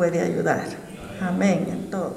puede ayudar. Amén en todo.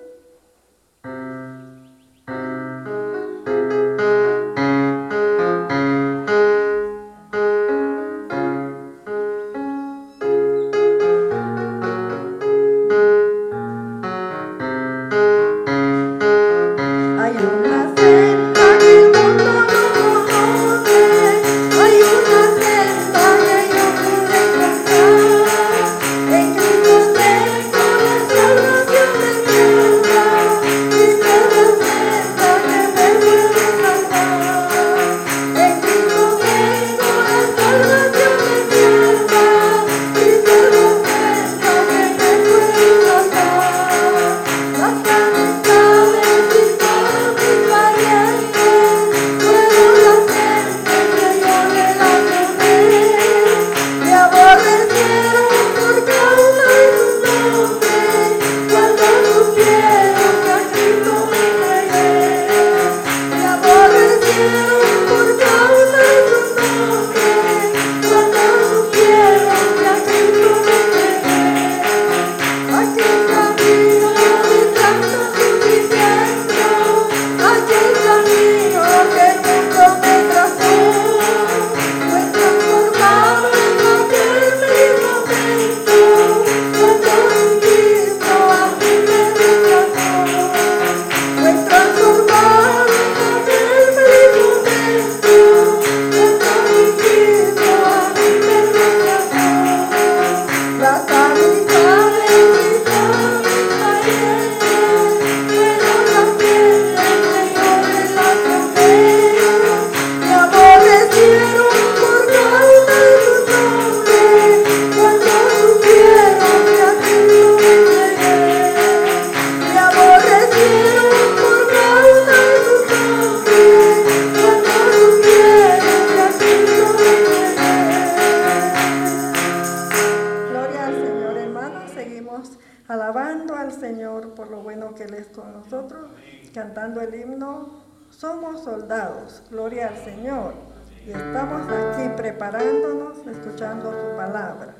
palavra.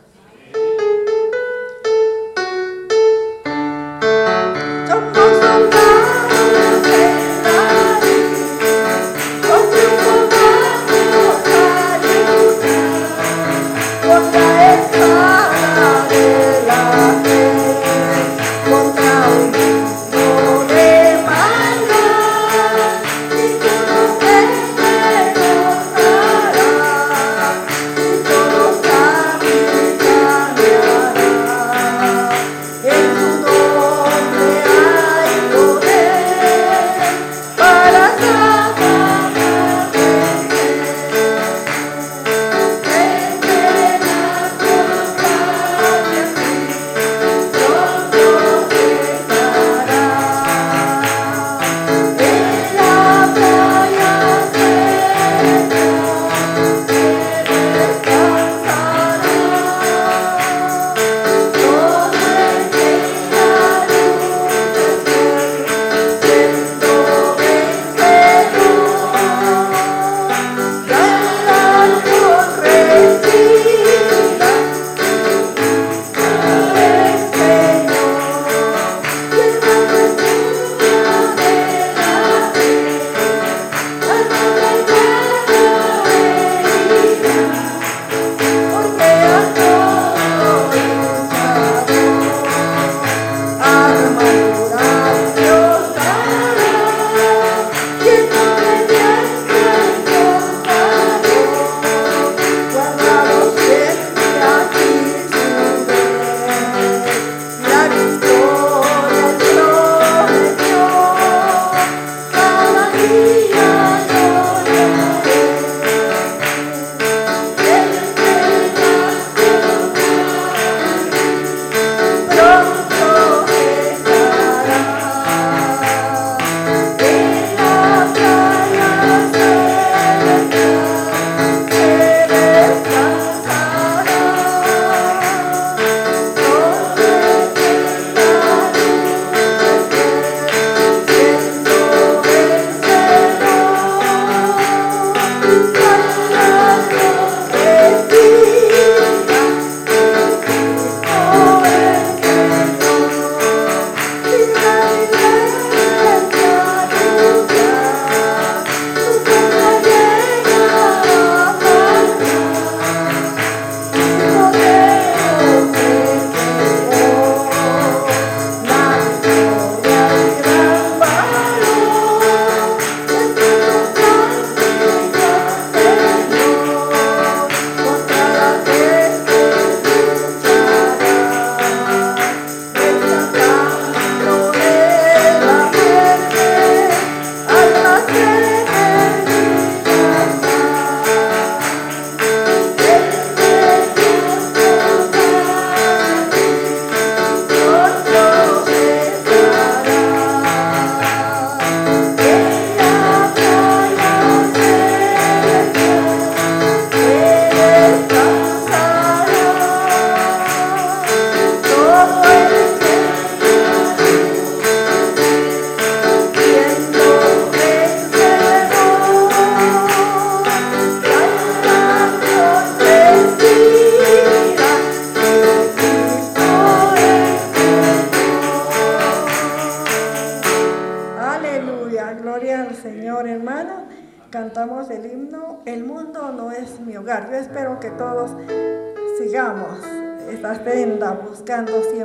buscando.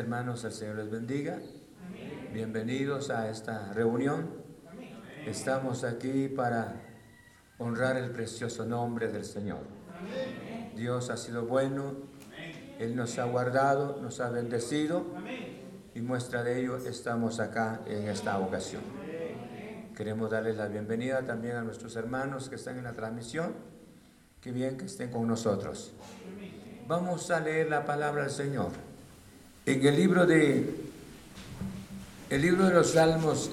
Hermanos, el Señor les bendiga. Bienvenidos a esta reunión. Estamos aquí para honrar el precioso nombre del Señor. Dios ha sido bueno, Él nos ha guardado, nos ha bendecido y muestra de ello estamos acá en esta ocasión. Queremos darles la bienvenida también a nuestros hermanos que están en la transmisión. Qué bien que estén con nosotros. Vamos a leer la palabra del Señor. En el libro de el libro de los Salmos,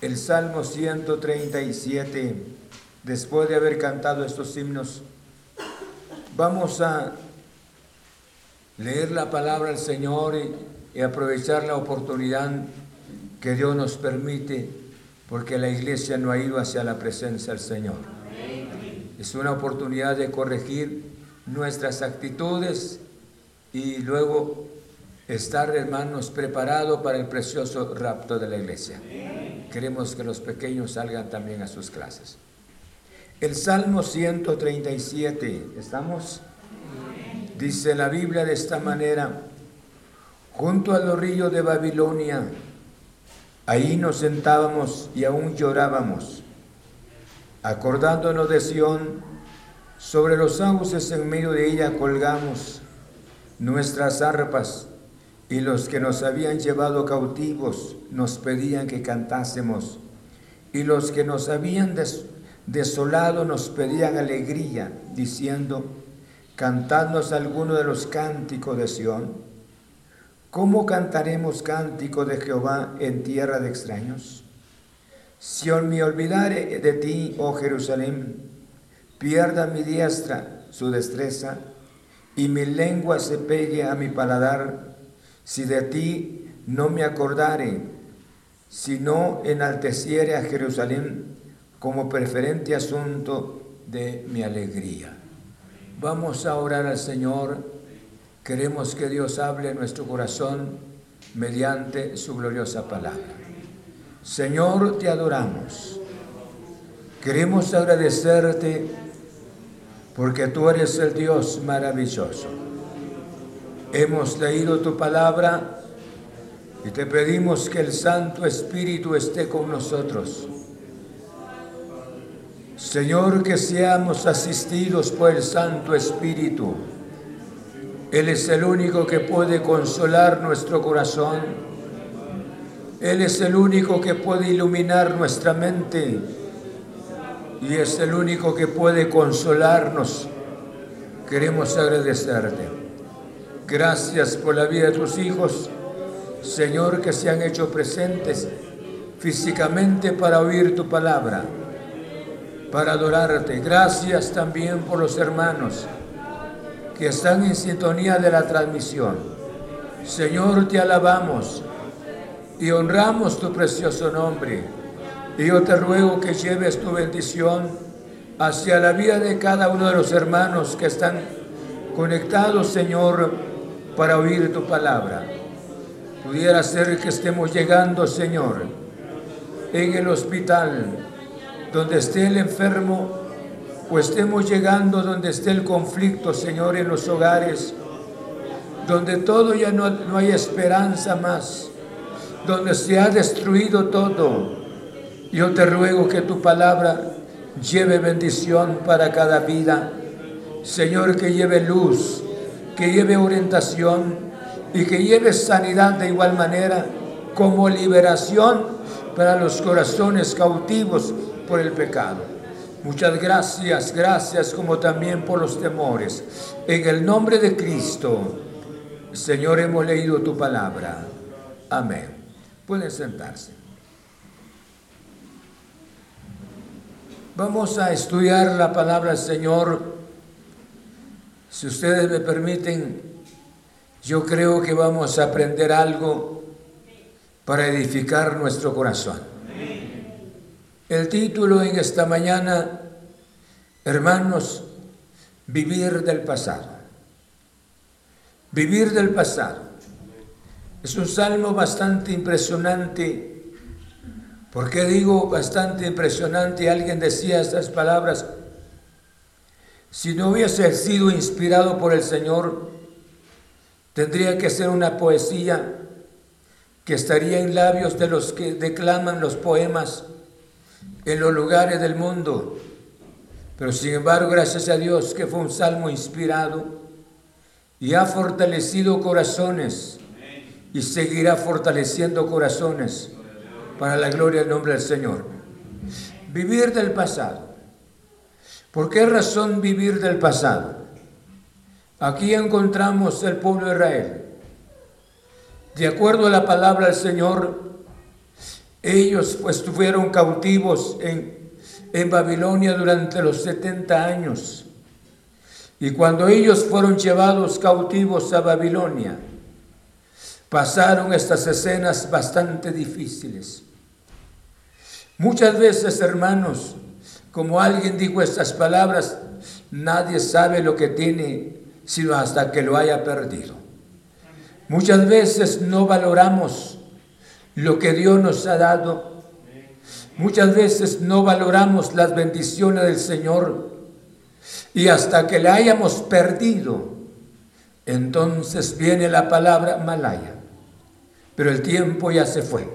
el Salmo 137, después de haber cantado estos himnos, vamos a leer la palabra del Señor y, y aprovechar la oportunidad que Dios nos permite, porque la iglesia no ha ido hacia la presencia del Señor. Es una oportunidad de corregir nuestras actitudes y luego estar, hermanos, preparados para el precioso rapto de la iglesia. Queremos que los pequeños salgan también a sus clases. El Salmo 137, ¿estamos? Dice la Biblia de esta manera, junto a los ríos de Babilonia, ahí nos sentábamos y aún llorábamos, acordándonos de Sión, sobre los sauces en medio de ella colgamos nuestras arpas y los que nos habían llevado cautivos nos pedían que cantásemos, y los que nos habían desolado nos pedían alegría, diciendo, cantadnos alguno de los cánticos de Sión. ¿Cómo cantaremos cántico de Jehová en tierra de extraños? Si me olvidare de ti, oh Jerusalén, pierda mi diestra su destreza, y mi lengua se pegue a mi paladar, si de ti no me acordare, si no enalteciere a Jerusalén como preferente asunto de mi alegría. Vamos a orar al Señor. Queremos que Dios hable en nuestro corazón mediante su gloriosa palabra. Señor, te adoramos. Queremos agradecerte porque tú eres el Dios maravilloso. Hemos leído tu palabra y te pedimos que el Santo Espíritu esté con nosotros. Señor, que seamos asistidos por el Santo Espíritu. Él es el único que puede consolar nuestro corazón. Él es el único que puede iluminar nuestra mente. Y es el único que puede consolarnos. Queremos agradecerte. Gracias por la vida de tus hijos, Señor, que se han hecho presentes físicamente para oír tu palabra, para adorarte. Gracias también por los hermanos que están en sintonía de la transmisión. Señor, te alabamos y honramos tu precioso nombre. Y yo te ruego que lleves tu bendición hacia la vida de cada uno de los hermanos que están conectados, Señor, para oír tu palabra. Pudiera ser que estemos llegando, Señor, en el hospital, donde esté el enfermo, o estemos llegando donde esté el conflicto, Señor, en los hogares, donde todo ya no, no hay esperanza más, donde se ha destruido todo. Yo te ruego que tu palabra lleve bendición para cada vida. Señor, que lleve luz, que lleve orientación y que lleve sanidad de igual manera como liberación para los corazones cautivos por el pecado. Muchas gracias, gracias como también por los temores. En el nombre de Cristo, Señor, hemos leído tu palabra. Amén. Pueden sentarse. Vamos a estudiar la palabra Señor si ustedes me permiten, yo creo que vamos a aprender algo para edificar nuestro corazón. El título en esta mañana, hermanos, vivir del pasado. Vivir del pasado. Es un salmo bastante impresionante. ¿Por qué digo bastante impresionante? Alguien decía estas palabras si no hubiese sido inspirado por el Señor, tendría que ser una poesía que estaría en labios de los que declaman los poemas en los lugares del mundo. Pero sin embargo, gracias a Dios que fue un salmo inspirado y ha fortalecido corazones y seguirá fortaleciendo corazones para la gloria del nombre del Señor. Vivir del pasado. ¿Por qué razón vivir del pasado? Aquí encontramos el pueblo de Israel. De acuerdo a la palabra del Señor, ellos pues estuvieron cautivos en, en Babilonia durante los 70 años. Y cuando ellos fueron llevados cautivos a Babilonia, pasaron estas escenas bastante difíciles. Muchas veces, hermanos, como alguien dijo estas palabras, nadie sabe lo que tiene sino hasta que lo haya perdido. Muchas veces no valoramos lo que Dios nos ha dado. Muchas veces no valoramos las bendiciones del Señor. Y hasta que la hayamos perdido, entonces viene la palabra malaya. Pero el tiempo ya se fue.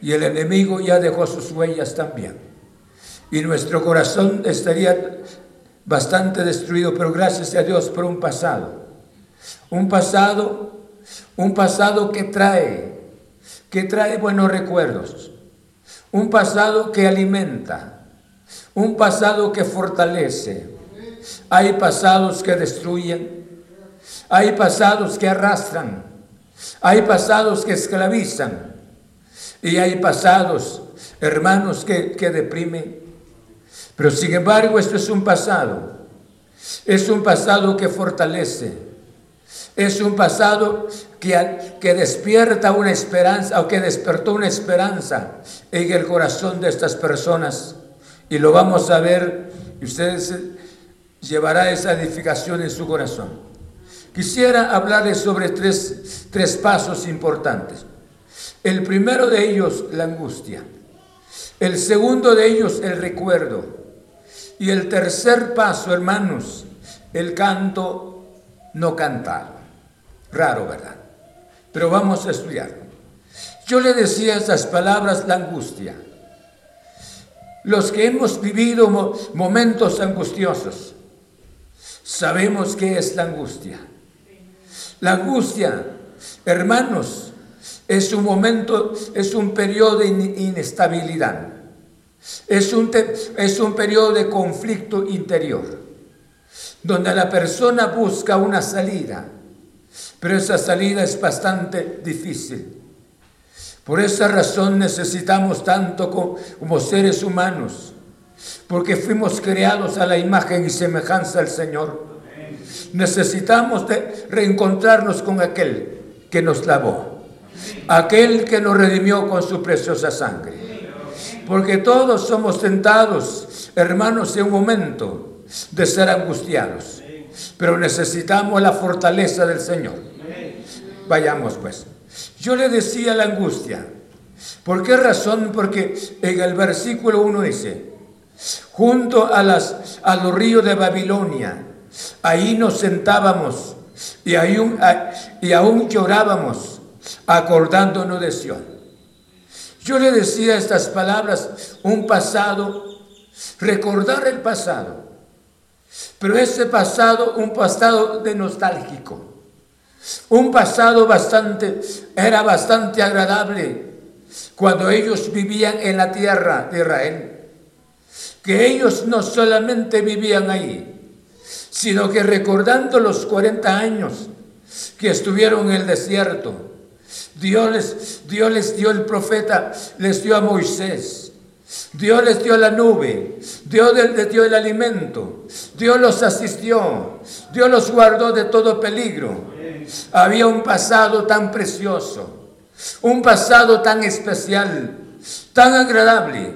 Y el enemigo ya dejó sus huellas también. Y nuestro corazón estaría bastante destruido, pero gracias a Dios por un pasado. Un pasado, un pasado que trae, que trae buenos recuerdos. Un pasado que alimenta. Un pasado que fortalece. Hay pasados que destruyen. Hay pasados que arrastran. Hay pasados que esclavizan. Y hay pasados, hermanos, que, que deprimen. Pero sin embargo, esto es un pasado. Es un pasado que fortalece. Es un pasado que, que despierta una esperanza o que despertó una esperanza en el corazón de estas personas. Y lo vamos a ver y ustedes llevará esa edificación en su corazón. Quisiera hablarles sobre tres, tres pasos importantes. El primero de ellos, la angustia. El segundo de ellos, el recuerdo. Y el tercer paso, hermanos, el canto no cantado. Raro, ¿verdad? Pero vamos a estudiar. Yo le decía esas palabras, la angustia. Los que hemos vivido momentos angustiosos, sabemos qué es la angustia. La angustia, hermanos, es un momento, es un periodo de inestabilidad. Es un, es un periodo de conflicto interior, donde la persona busca una salida, pero esa salida es bastante difícil. Por esa razón necesitamos tanto como, seres humanos, porque fuimos creados a la imagen y semejanza del Señor. Necesitamos reencontrarnos con aquel que nos lavó, aquel que nos redimió con su preciosa sangre. Porque todos somos tentados, hermanos, en un momento de ser angustiados. Pero necesitamos la fortaleza del Señor. Vayamos pues. Yo le decía la angustia. ¿Por qué razón? Porque en el versículo 1 dice, junto a, las, a los ríos de Babilonia, ahí nos sentábamos y, y aún llorábamos acordándonos de Sion. Yo le decía estas palabras, un pasado, recordar el pasado, pero ese pasado, un pasado de nostálgico, un pasado bastante, era bastante agradable cuando ellos vivían en la tierra de Israel, que ellos no solamente vivían ahí, sino que recordando los 40 años que estuvieron en el desierto, Dios les, dio el profeta, les dio a Moisés. Dios les dio la nube, Dios les dio el alimento, Dios los asistió, Dios los guardó de todo peligro. Había un pasado tan precioso, un pasado tan especial, tan agradable,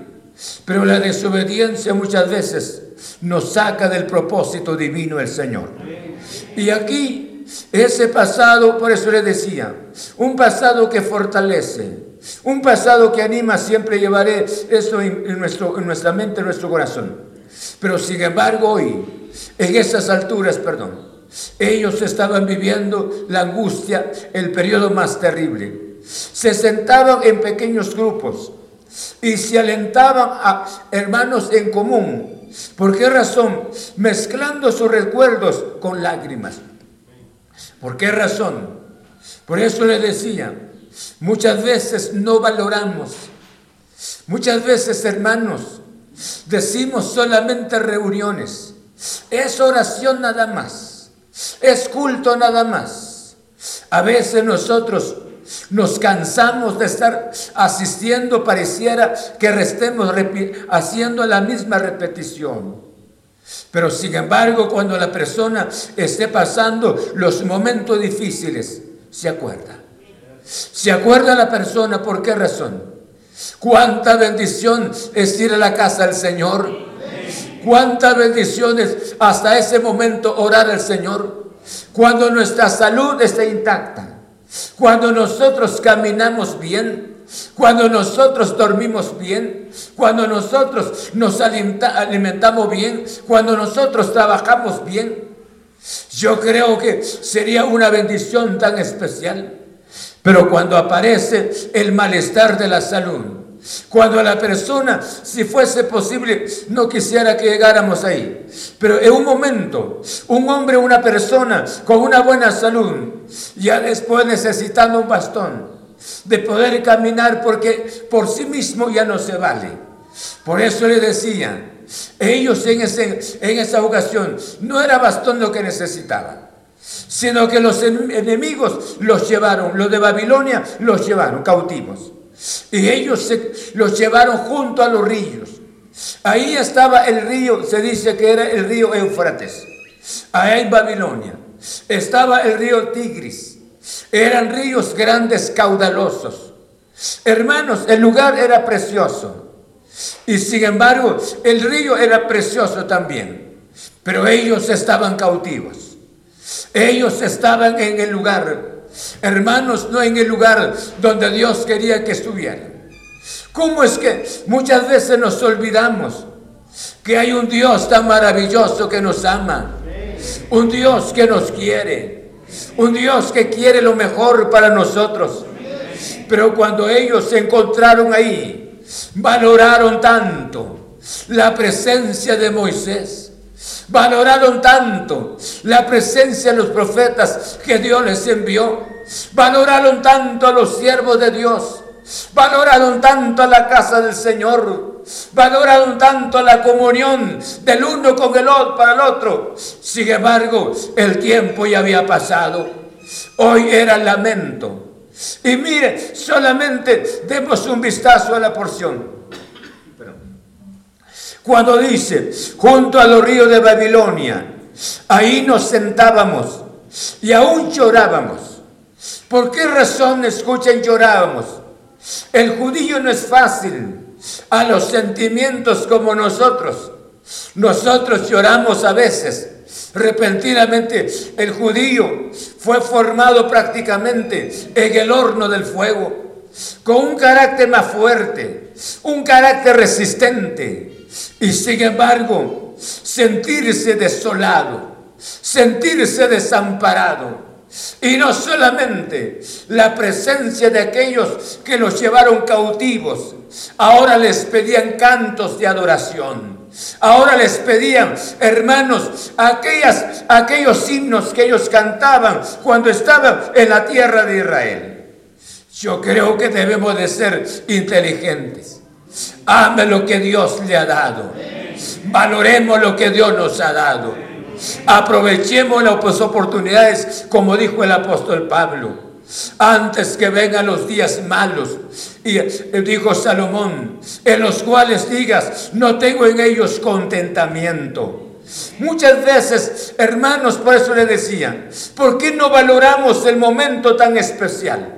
pero la desobediencia muchas veces nos saca del propósito divino del Señor. Y aquí ese pasado, por eso le decía, un pasado que fortalece, un pasado que anima, siempre llevaré esto en, nuestro, en nuestra mente, en nuestro corazón. Pero sin embargo hoy, en esas alturas, perdón, ellos estaban viviendo la angustia, el periodo más terrible. Se sentaban en pequeños grupos y se alentaban a hermanos en común. ¿Por qué razón? Mezclando sus recuerdos con lágrimas. ¿Por qué razón? Por eso le decía, muchas veces no valoramos, muchas veces hermanos, decimos solamente reuniones, es oración nada más, es culto nada más. A veces nosotros nos cansamos de estar asistiendo, pareciera que restemos haciendo la misma repetición. Pero sin embargo, cuando la persona esté pasando los momentos difíciles, se acuerda. Se acuerda la persona, ¿por qué razón? Cuánta bendición es ir a la casa del Señor. Cuántas bendiciones hasta ese momento orar al Señor. Cuando nuestra salud está intacta. Cuando nosotros caminamos bien. Cuando nosotros dormimos bien, cuando nosotros nos alimentamos bien, cuando nosotros trabajamos bien, yo creo que sería una bendición tan especial. Pero cuando aparece el malestar de la salud, cuando la persona, si fuese posible, no quisiera que llegáramos ahí. Pero en un momento, un hombre, una persona con una buena salud, ya después necesitando un bastón, de poder caminar porque por sí mismo ya no se vale. Por eso le decía, ellos en, en esa ocasión no era bastón lo que necesitaban, sino que los enemigos los llevaron, los de Babilonia los llevaron cautivos. Y ellos los llevaron junto a los ríos. Ahí estaba el río, se dice que era el río Éufrates, ahí en Babilonia. Estaba el río Tigris. Eran ríos grandes, caudalosos. Hermanos, el lugar era precioso. Y sin embargo, el río era precioso también. Pero ellos estaban cautivos. Ellos estaban en el lugar, hermanos, no en el lugar donde Dios quería que estuvieran. ¿Cómo es que muchas veces nos olvidamos que hay un Dios tan maravilloso que nos ama? Un Dios que nos quiere. Un Dios que quiere lo mejor para nosotros. Pero cuando ellos se encontraron ahí, Valoraron tanto la presencia de Moisés. Valoraron tanto la presencia de los profetas que Dios les envió. Valoraron tanto a los siervos de Dios. Valoraron tanto la casa del Señor. Valoraron tanto la comunión del uno con el otro para el otro. Sin embargo, el tiempo ya había pasado. Hoy era lamento y mire, solamente demos un vistazo a la porción. Cuando dice, junto a los ríos de Babilonia, ahí nos sentábamos y aún llorábamos. ¿Por qué razón, escuchen, llorábamos? El judío no es fácil a los sentimientos como nosotros. Nosotros lloramos a veces Repentinamente el judío fue formado prácticamente en el horno del fuego, con un carácter más fuerte, un carácter resistente, y sin embargo sentirse desolado, sentirse desamparado. Y no solamente la presencia de aquellos que los llevaron cautivos, ahora les pedían cantos de adoración Ahora les pedían, hermanos, aquellas, aquellos himnos que ellos cantaban cuando estaban en la tierra de Israel. Yo creo que debemos de ser inteligentes. Ame lo que Dios le ha dado. Valoremos lo que Dios nos ha dado. Aprovechemos las oportunidades, como dijo el apóstol Pablo antes que vengan los días malos. Y dijo Salomón, en los cuales digas, no tengo en ellos contentamiento. Muchas veces, hermanos, por eso le decía, ¿por qué no valoramos el momento tan especial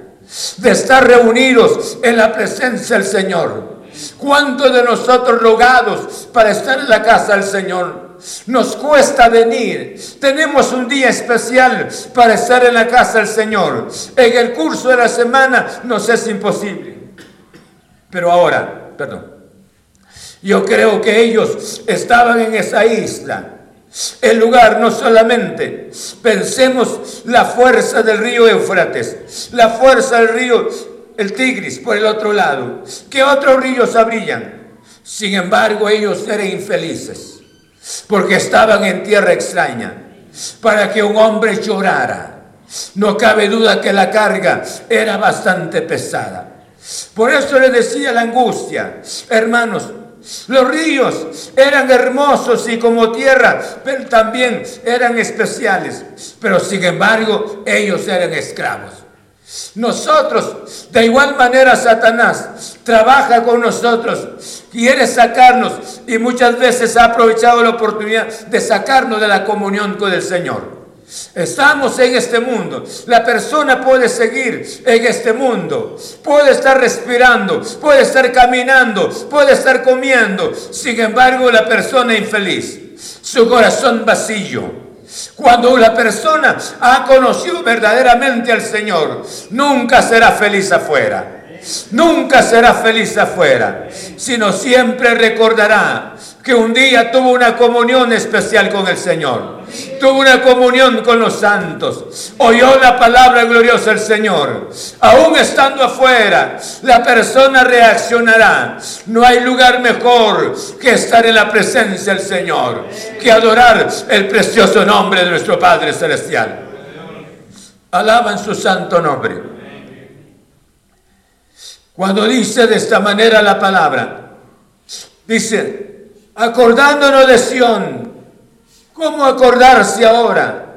de estar reunidos en la presencia del Señor? ¿Cuántos de nosotros rogados para estar en la casa del Señor? Nos cuesta venir. Tenemos un día especial para estar en la casa del Señor. En el curso de la semana nos es imposible. Pero ahora, perdón, yo creo que ellos estaban en esa isla. El lugar no solamente, pensemos la fuerza del río Eufrates, la fuerza del río el Tigris por el otro lado. ¿Qué otros ríos abrían? Sin embargo, ellos eran infelices porque estaban en tierra extraña, para que un hombre llorara. No cabe duda que la carga era bastante pesada. Por eso le decía la angustia, hermanos, los ríos eran hermosos y como tierra, pero también eran especiales. Pero sin embargo, ellos eran esclavos. Nosotros, de igual manera, Satanás trabaja con nosotros, quiere sacarnos y muchas veces ha aprovechado la oportunidad de sacarnos de la comunión con el Señor. Estamos en este mundo. La persona puede seguir en este mundo. Puede estar respirando, puede estar caminando, puede estar comiendo. Sin embargo, la persona infeliz, su corazón vacío. Cuando la persona ha conocido verdaderamente al Señor, nunca será feliz afuera. Nunca será feliz afuera, sino siempre recordará que un día tuvo una comunión especial con el Señor. Tuvo una comunión con los santos. Oyó la palabra gloriosa del Señor. Aún estando afuera, la persona reaccionará. No hay lugar mejor que estar en la presencia del Señor, que adorar el precioso nombre de nuestro Padre Celestial. Alaban su santo nombre. Cuando dice de esta manera la palabra, dice, acordándonos de Sión. ¿Cómo acordarse ahora?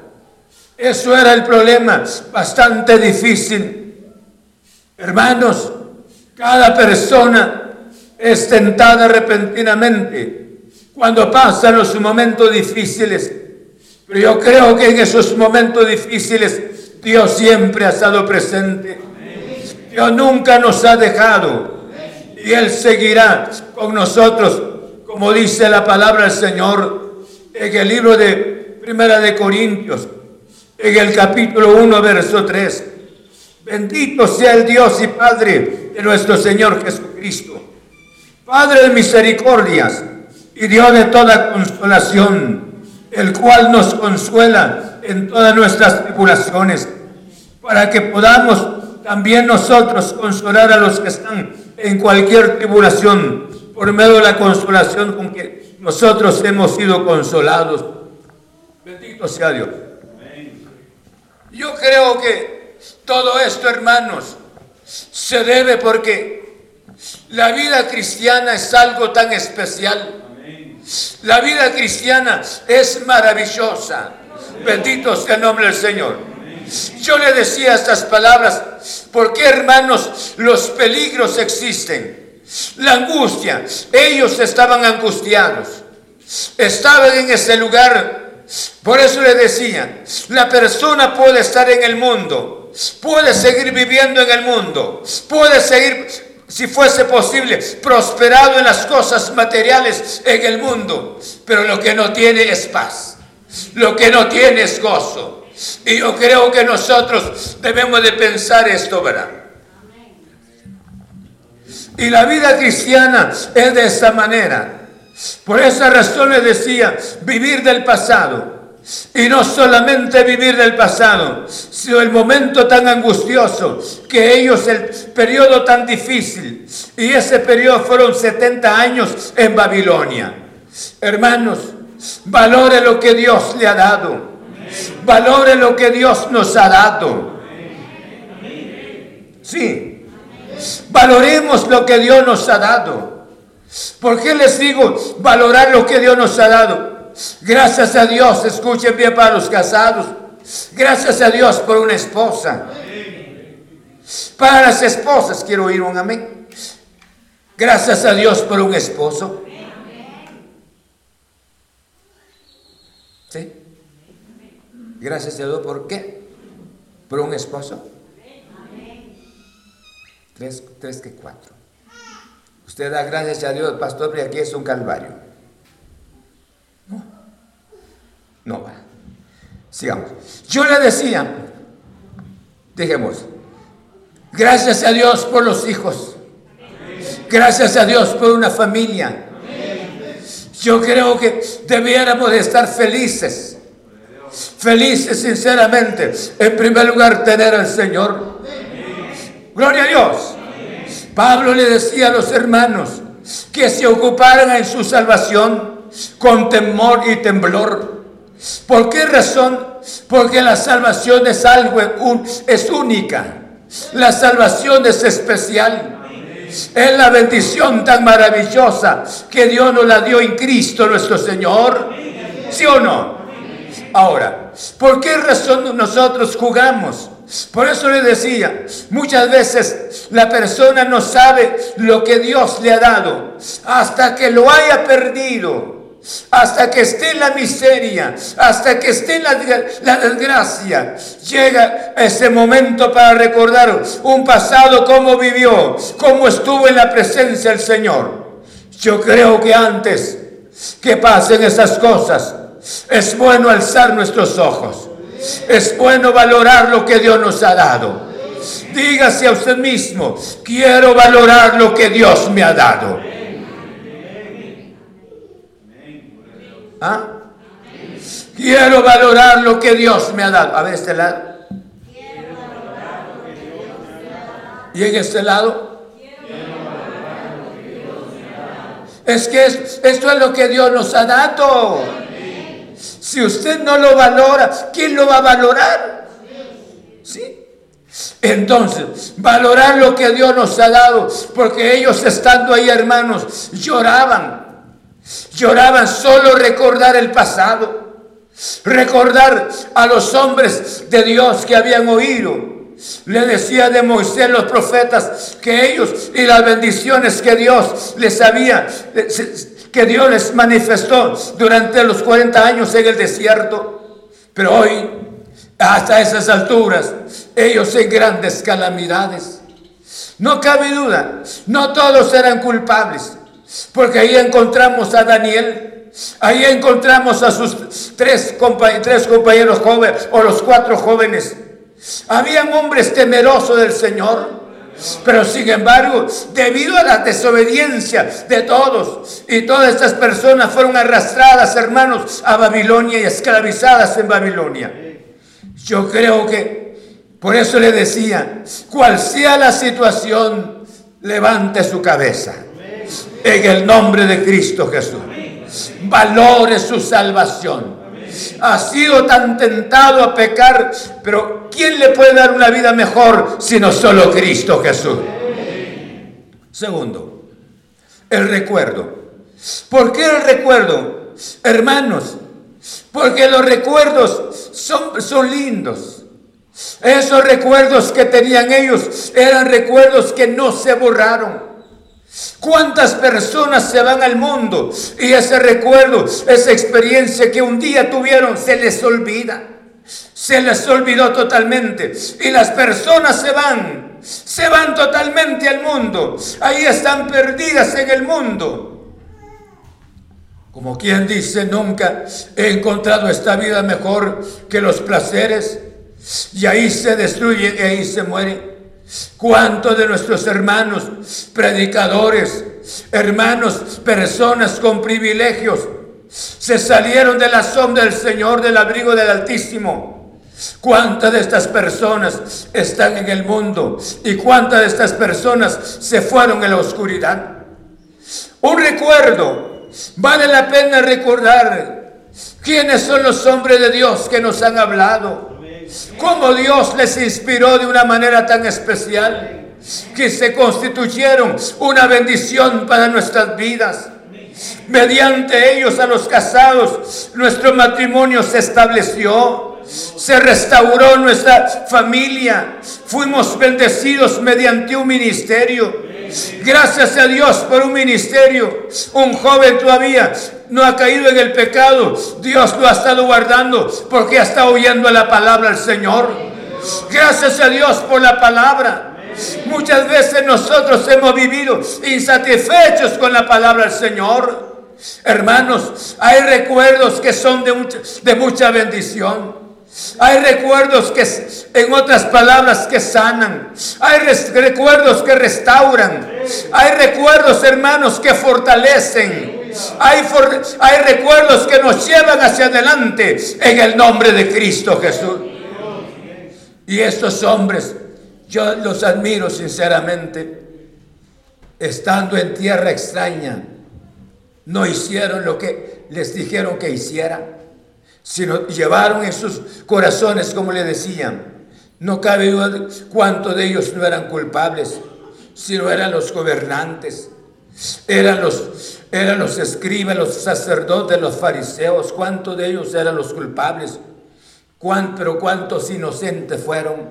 Eso era el problema, bastante difícil. Hermanos, cada persona es tentada repentinamente cuando pasan los momentos difíciles. Pero yo creo que en esos momentos difíciles Dios siempre ha estado presente. Dios nunca nos ha dejado y Él seguirá con nosotros como dice la palabra del Señor en el libro de Primera de Corintios, en el capítulo 1, verso 3. Bendito sea el Dios y Padre de nuestro Señor Jesucristo, Padre de misericordias y Dios de toda consolación, el cual nos consuela en todas nuestras tribulaciones, para que podamos también nosotros consolar a los que están en cualquier tribulación por medio de la consolación con que nosotros hemos sido consolados. Bendito sea Dios. Yo creo que todo esto, hermanos, se debe porque la vida cristiana es algo tan especial. La vida cristiana es maravillosa. Bendito sea el nombre del Señor. Yo le decía estas palabras porque, hermanos, los peligros existen. La angustia. Ellos estaban angustiados. Estaban en ese lugar. Por eso le decía, la persona puede estar en el mundo, puede seguir viviendo en el mundo, puede seguir, si fuese posible, prosperado en las cosas materiales en el mundo, pero lo que no tiene es paz, lo que no tiene es gozo. Y yo creo que nosotros debemos de pensar esto, ¿verdad? Y la vida cristiana es de esa manera. Por esa razón les decía, vivir del pasado. Y no solamente vivir del pasado, sino el momento tan angustioso que ellos, el periodo tan difícil. Y ese periodo fueron 70 años en Babilonia. Hermanos, valore lo que Dios le ha dado. Valore lo que Dios nos ha dado. Sí, Valoremos lo que Dios nos ha dado. ¿Por qué les digo valorar lo que Dios nos ha dado? Gracias a Dios, escuchen bien para los casados. Gracias a Dios por una esposa. Para las esposas quiero oír un amén. Gracias a Dios por un esposo. ¿Sí? Gracias a Dios por qué? Por un esposo. Tres, tres que cuatro. Usted da gracias a Dios, pastor, pero aquí es un calvario. No, no va. Sigamos. Yo le decía, dejemos, gracias a Dios por los hijos. Gracias a Dios por una familia. Yo creo que debiéramos de estar felices. Felices sinceramente. En primer lugar, tener al Señor. Gloria a Dios. Pablo le decía a los hermanos que se ocuparan en su salvación con temor y temblor. ¿Por qué razón? Porque la salvación es algo, es única. La salvación es especial. Es la bendición tan maravillosa que Dios nos la dio en Cristo nuestro Señor. ¿Sí o no? Ahora, ¿por qué razón nosotros jugamos? Por eso le decía, muchas veces la persona no sabe lo que Dios le ha dado hasta que lo haya perdido. hasta que esté en la miseria, hasta que esté en la, la, desgracia. Llega ese momento para recordar un pasado, cómo vivió, cómo estuvo en la presencia del Señor. Yo creo que antes que pasen esas cosas, es bueno alzar nuestros ojos. Es bueno valorar lo que Dios nos ha dado. Dígase a usted mismo, quiero valorar lo que Dios me ha dado. ¿Ah? Quiero valorar lo que Dios me ha dado. A ver, este lado. ¿Y en este lado? Es que esto es lo que Dios nos ha dado. Si usted no lo valora, ¿quién lo va a valorar? ¿Sí? Entonces, valorar lo que Dios nos ha dado, porque ellos estando ahí, hermanos, lloraban. Lloraban solo recordar el pasado, recordar a los hombres de Dios que habían oído. Le decía de Moisés los profetas que ellos y las bendiciones que Dios les había, que Dios les manifestó durante los 40 años en el desierto. Pero hoy, hasta esas alturas, ellos en grandes calamidades. No cabe duda, no todos eran culpables. Porque ahí encontramos a Daniel, ahí encontramos a sus tres, tres compañeros jóvenes o los cuatro jóvenes. Habían hombres temerosos del Señor. Pero sin embargo, debido a la desobediencia de todos, y todas estas personas fueron arrastradas, hermanos, a Babilonia y esclavizadas en Babilonia. Yo creo que por eso le decía, cual sea la situación, levante su cabeza en el nombre de Cristo Jesús. Valore su salvación. Ha sido tan tentado a pecar, pero ¿quién le puede dar una vida mejor sino solo Cristo Jesús? Segundo, el recuerdo. ¿Por qué el recuerdo? Hermanos, porque los recuerdos son, son lindos. Esos recuerdos que tenían ellos eran recuerdos que no se borraron. ¿Cuántas personas se van al mundo y ese recuerdo, esa experiencia que un día tuvieron, se les olvida? Se les olvidó totalmente. Y las personas se van, se van totalmente al mundo. Ahí están perdidas en el mundo. Como quien dice, nunca he encontrado esta vida mejor que los placeres. Y ahí se destruye y ahí se muere. ¿Cuántos de nuestros hermanos predicadores, hermanos, personas con privilegios, se salieron de la sombra del Señor, del abrigo del Altísimo? ¿Cuántas de estas personas están en el mundo? ¿Y cuántas de estas personas se fueron en la oscuridad? Un recuerdo. Vale la pena recordar quiénes son los hombres de Dios que nos han hablado cómo Dios les inspiró de una manera tan especial que se constituyeron una bendición para nuestras vidas. Mediante ellos a los casados, nuestro matrimonio se estableció, se restauró nuestra familia, fuimos bendecidos mediante un ministerio. Gracias a Dios por un ministerio. Un joven todavía no ha caído en el pecado. Dios lo ha estado guardando porque ha estado oyendo la palabra del Señor. Gracias a Dios por la palabra. Muchas veces nosotros hemos vivido insatisfechos con la palabra del Señor. Hermanos, hay recuerdos que son de de mucha bendición. Hay recuerdos que, en otras palabras, que sanan. Hay recuerdos que restauran. Hay recuerdos, hermanos, que fortalecen. Hay, hay recuerdos que nos llevan hacia adelante en el nombre de Cristo Jesús. Y estos hombres, yo los admiro sinceramente, estando en tierra extraña, no hicieron lo que les dijeron que hicieran sino llevaron en sus corazones, como le decían. No cabe duda cuántos de ellos no eran culpables, sino eran los gobernantes, eran los, eran los escribas, los sacerdotes, los fariseos, cuántos de ellos eran los culpables, pero cuántos inocentes fueron,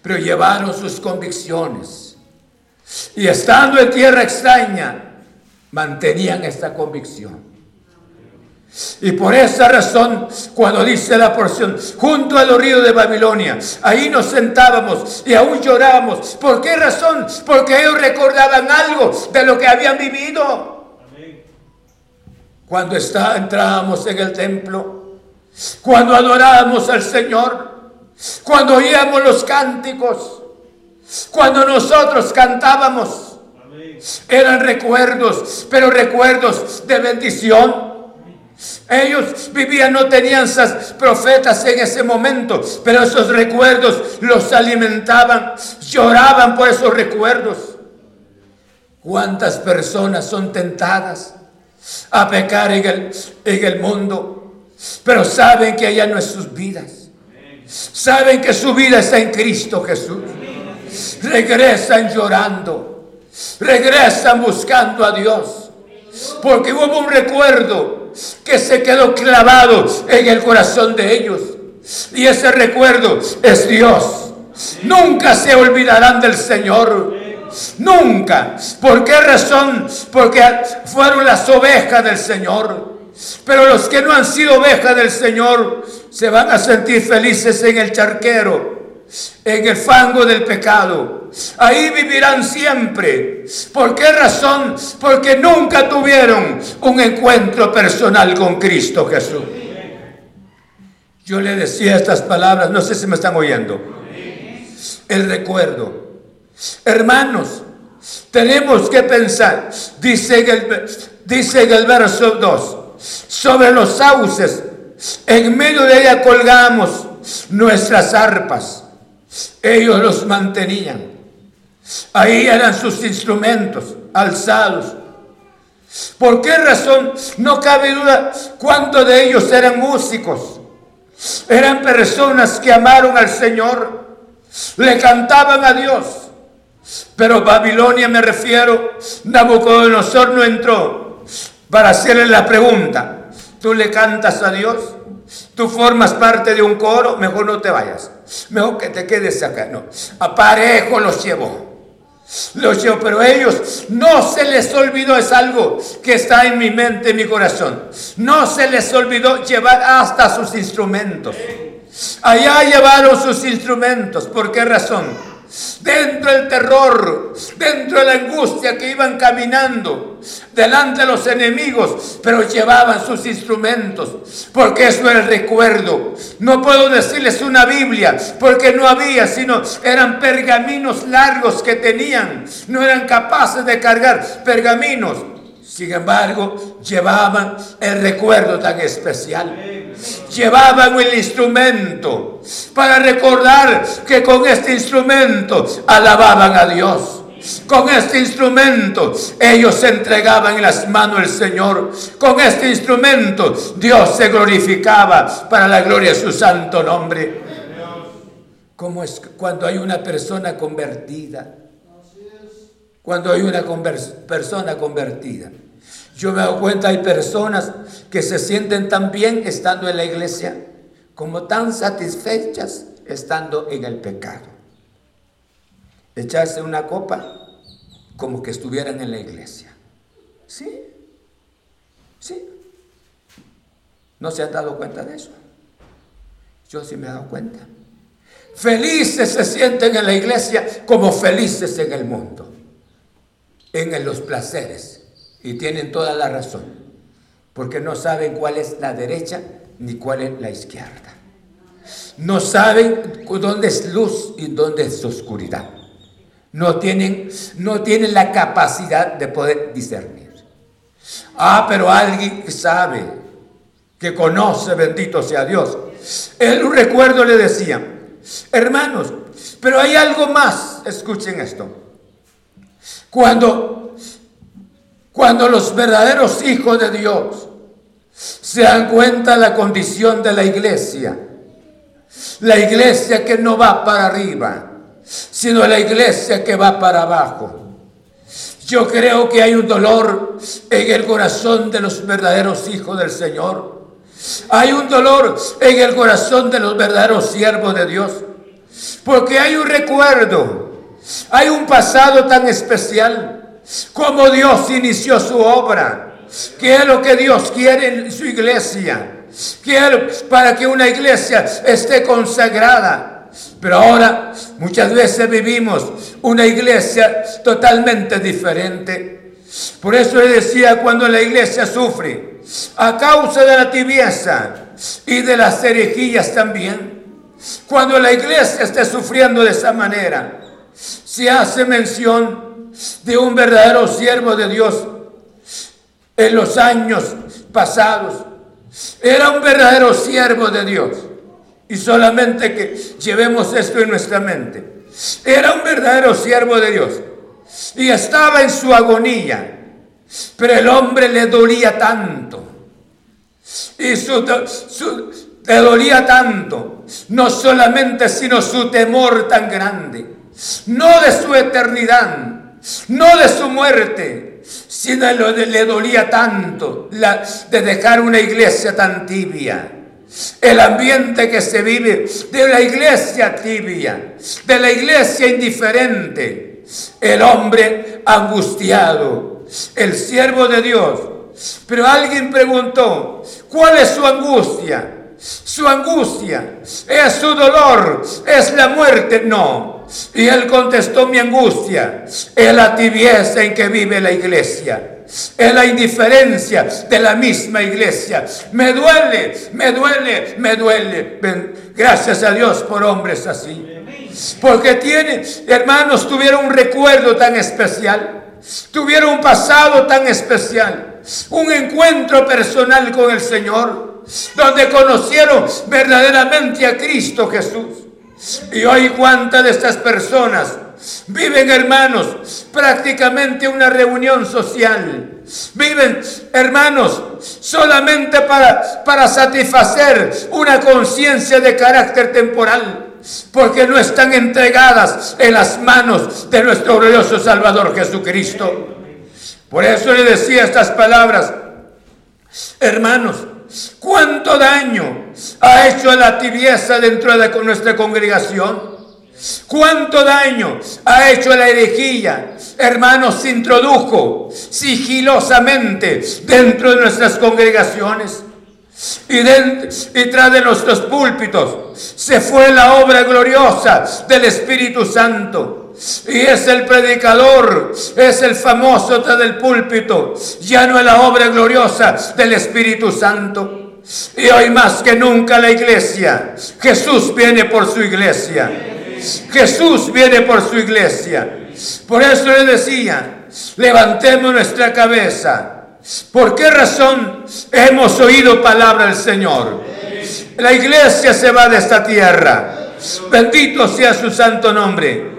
pero llevaron sus convicciones. Y estando en tierra extraña, mantenían esta convicción. Y por esa razón, cuando dice la porción, junto a los ríos de Babilonia, ahí nos sentábamos y aún llorábamos. ¿Por qué razón? Porque ellos recordaban algo de lo que habían vivido. Cuando está, entrábamos en el templo, cuando adorábamos al Señor, cuando oíamos los cánticos, cuando nosotros cantábamos, eran recuerdos, pero recuerdos de bendición ellos vivían, no tenían profetas en ese momento, pero esos recuerdos los alimentaban, lloraban por esos recuerdos. ¿Cuántas personas son tentadas a pecar en el, en el mundo? Pero saben que allá no es sus vidas. Saben que su vida está en Cristo Jesús. Regresan llorando. Regresan buscando a Dios. Porque hubo un recuerdo que se quedó clavado en el corazón de ellos. Y ese recuerdo es Dios. Nunca se olvidarán del Señor. Nunca. ¿Por qué razón? Porque fueron las ovejas del Señor. Pero los que no han sido ovejas del Señor se van a sentir felices en el charquero en el fango del pecado. Ahí vivirán siempre. ¿Por qué razón? Porque nunca tuvieron un encuentro personal con Cristo Jesús. Yo le decía estas palabras, no sé si me están oyendo. El recuerdo. Hermanos, tenemos que pensar, dice en el, dice el verso 2, sobre los sauces, en medio de ella colgamos nuestras arpas ellos los mantenían. Ahí eran sus instrumentos alzados. ¿Por qué razón? No cabe duda cuántos de ellos eran músicos. Eran personas que amaron al Señor, le cantaban a Dios. Pero Babilonia me refiero, Nabucodonosor no entró para hacerle la pregunta, ¿tú le cantas a Dios? Tú formas parte de un coro, mejor no te vayas. Mejor que te quedes acá. No, aparejo los llevó. Los llevó, pero ellos no se les olvidó, es algo que está en mi mente, en mi corazón. No se les olvidó llevar hasta sus instrumentos. Allá llevaron sus instrumentos. ¿Por qué razón? dentro del terror, dentro de la angustia que iban caminando delante de los enemigos, pero llevaban sus instrumentos, porque eso era el recuerdo. No puedo decirles una Biblia, porque no había, sino eran pergaminos largos que tenían, no eran capaces de cargar pergaminos. Sin embargo, llevaban el recuerdo tan especial llevaban el instrumento para recordar que con este instrumento alababan a Dios. Con este instrumento ellos se entregaban en las manos del Señor. Con este instrumento Dios se glorificaba para la gloria de su santo nombre. Como es cuando hay una persona convertida? Cuando hay una persona convertida yo me doy cuenta, hay personas que se sienten tan bien estando en la iglesia como tan satisfechas estando en el pecado. Echarse una copa como que estuvieran en la iglesia. ¿Sí? ¿Sí? ¿No se han dado cuenta de eso? Yo sí me he dado cuenta. Felices se sienten en la iglesia como felices en el mundo, en los placeres y tienen toda la razón, porque no saben cuál es la derecha ni cuál es la izquierda. No saben dónde es luz y dónde es oscuridad. No tienen, no tienen la capacidad de poder discernir. Ah, pero alguien sabe, que conoce, bendito sea Dios. Él un recuerdo le decía, hermanos, pero hay algo más, escuchen esto. Cuando cuando los verdaderos hijos de Dios se dan cuenta de la condición de la iglesia, la iglesia que no va para arriba, sino la iglesia que va para abajo. Yo creo que hay un dolor en el corazón de los verdaderos hijos del Señor. Hay un dolor en el corazón de los verdaderos siervos de Dios. Porque hay un recuerdo, hay un pasado tan especial como Dios inició su obra. ¿Qué es lo que Dios quiere en su iglesia? Quiero para que una iglesia esté consagrada. Pero ahora muchas veces vivimos una iglesia totalmente diferente. Por eso le decía cuando la iglesia sufre a causa de la tibieza y de las herejillas también. Cuando la iglesia esté sufriendo de esa manera, se hace mención de un verdadero siervo de Dios en los años pasados. Era un verdadero siervo de Dios. Y solamente que llevemos esto en nuestra mente. Era un verdadero siervo de Dios. Y estaba en su agonía. Pero el hombre le dolía tanto. Y su, le dolía tanto. No solamente, sino su temor tan grande. No de su eternidad. No de su muerte si le dolía tanto de dejar una iglesia tan tibia. El ambiente que se vive de la iglesia tibia, de la iglesia indiferente, el hombre angustiado, el siervo de Dios. Pero alguien preguntó, ¿cuál es su angustia? Su angustia es su dolor, es la muerte. No, y él contestó mi angustia, es la tibieza en que vive la iglesia, es la indiferencia de la misma iglesia. Me duele, me duele, me duele. Gracias a Dios por hombres así. Porque tiene, hermanos, tuvieron un recuerdo tan especial, tuvieron un pasado tan especial, un encuentro personal con el Señor, donde conocieron verdaderamente a Cristo Jesús. Y hoy cuántas de estas personas viven, hermanos, prácticamente una reunión social. Viven, hermanos, solamente para, para satisfacer una conciencia de carácter temporal. Porque no están entregadas en las manos de nuestro glorioso Salvador Jesucristo. Por eso le decía estas palabras, hermanos, ¿Cuánto daño ha hecho la tibieza dentro de nuestra congregación? ¿Cuánto daño ha hecho la herejía? Hermanos, se introdujo sigilosamente dentro de nuestras congregaciones. Y, y tras de nuestros púlpitos se fue la obra gloriosa del Espíritu Santo. Y es el predicador, es el famoso del púlpito. Ya no es la obra gloriosa del Espíritu Santo. Y hoy más que nunca la iglesia, Jesús viene por su iglesia. Jesús viene por su iglesia. Por eso le decía, levantemos nuestra cabeza. ¿Por qué razón hemos oído palabra del Señor? La iglesia se va de esta tierra. Bendito sea su santo nombre.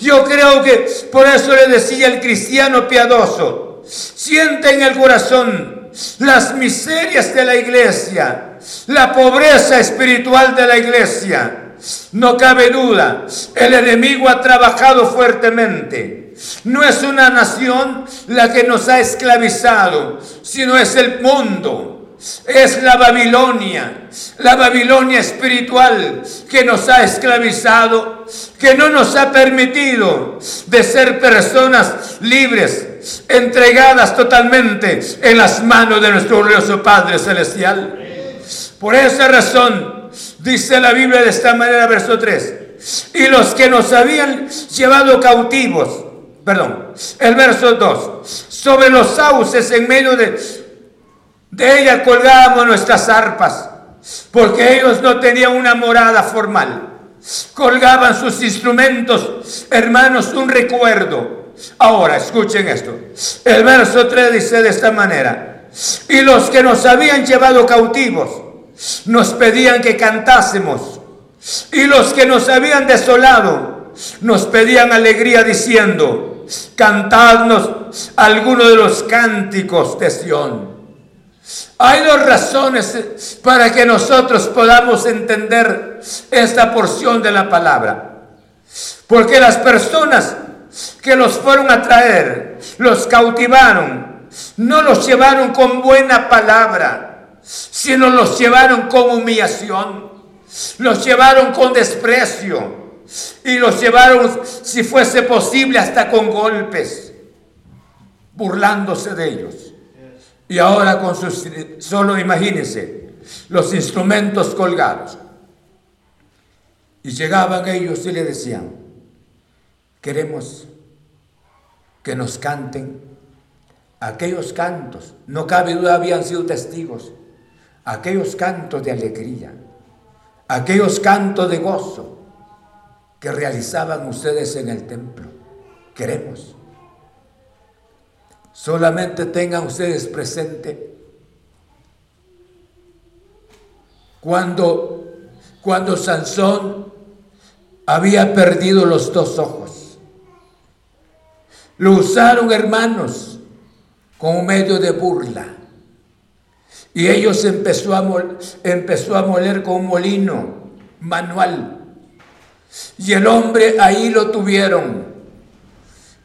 Yo creo que por eso le decía el cristiano piadoso, siente en el corazón las miserias de la iglesia, la pobreza espiritual de la iglesia. No cabe duda, el enemigo ha trabajado fuertemente. No es una nación la que nos ha esclavizado, sino es el mundo es la Babilonia, la Babilonia espiritual que nos ha esclavizado, que no nos ha permitido de ser personas libres, entregadas totalmente en las manos de nuestro glorioso Padre Celestial. Por esa razón, dice la Biblia de esta manera, verso 3, y los que nos habían llevado cautivos, perdón, el verso 2, sobre los sauces en medio de de ella colgábamos nuestras arpas, porque ellos no tenían una morada formal. Colgaban sus instrumentos, hermanos, un recuerdo. Ahora, escuchen esto. El verso 3 dice de esta manera, y los que nos habían llevado cautivos nos pedían que cantásemos, y los que nos habían desolado nos pedían alegría diciendo, cantadnos alguno de los cánticos de Sión. Hay dos razones para que nosotros podamos entender esta porción de la palabra. Porque las personas que los fueron a traer, los cautivaron, no los llevaron con buena palabra, sino los llevaron con humillación, los llevaron con desprecio y los llevaron, si fuese posible, hasta con golpes, burlándose de ellos. Y ahora con sus, solo imagínense, los instrumentos colgados. Y llegaban ellos y le decían, queremos que nos canten aquellos cantos, no cabe duda habían sido testigos, aquellos cantos de alegría, aquellos cantos de gozo que realizaban ustedes en el templo. Queremos. Solamente tengan ustedes presente cuando, cuando Sansón había perdido los dos ojos. Lo usaron hermanos como medio de burla. Y ellos empezó a, empezó a moler con un molino manual. Y el hombre ahí lo tuvieron.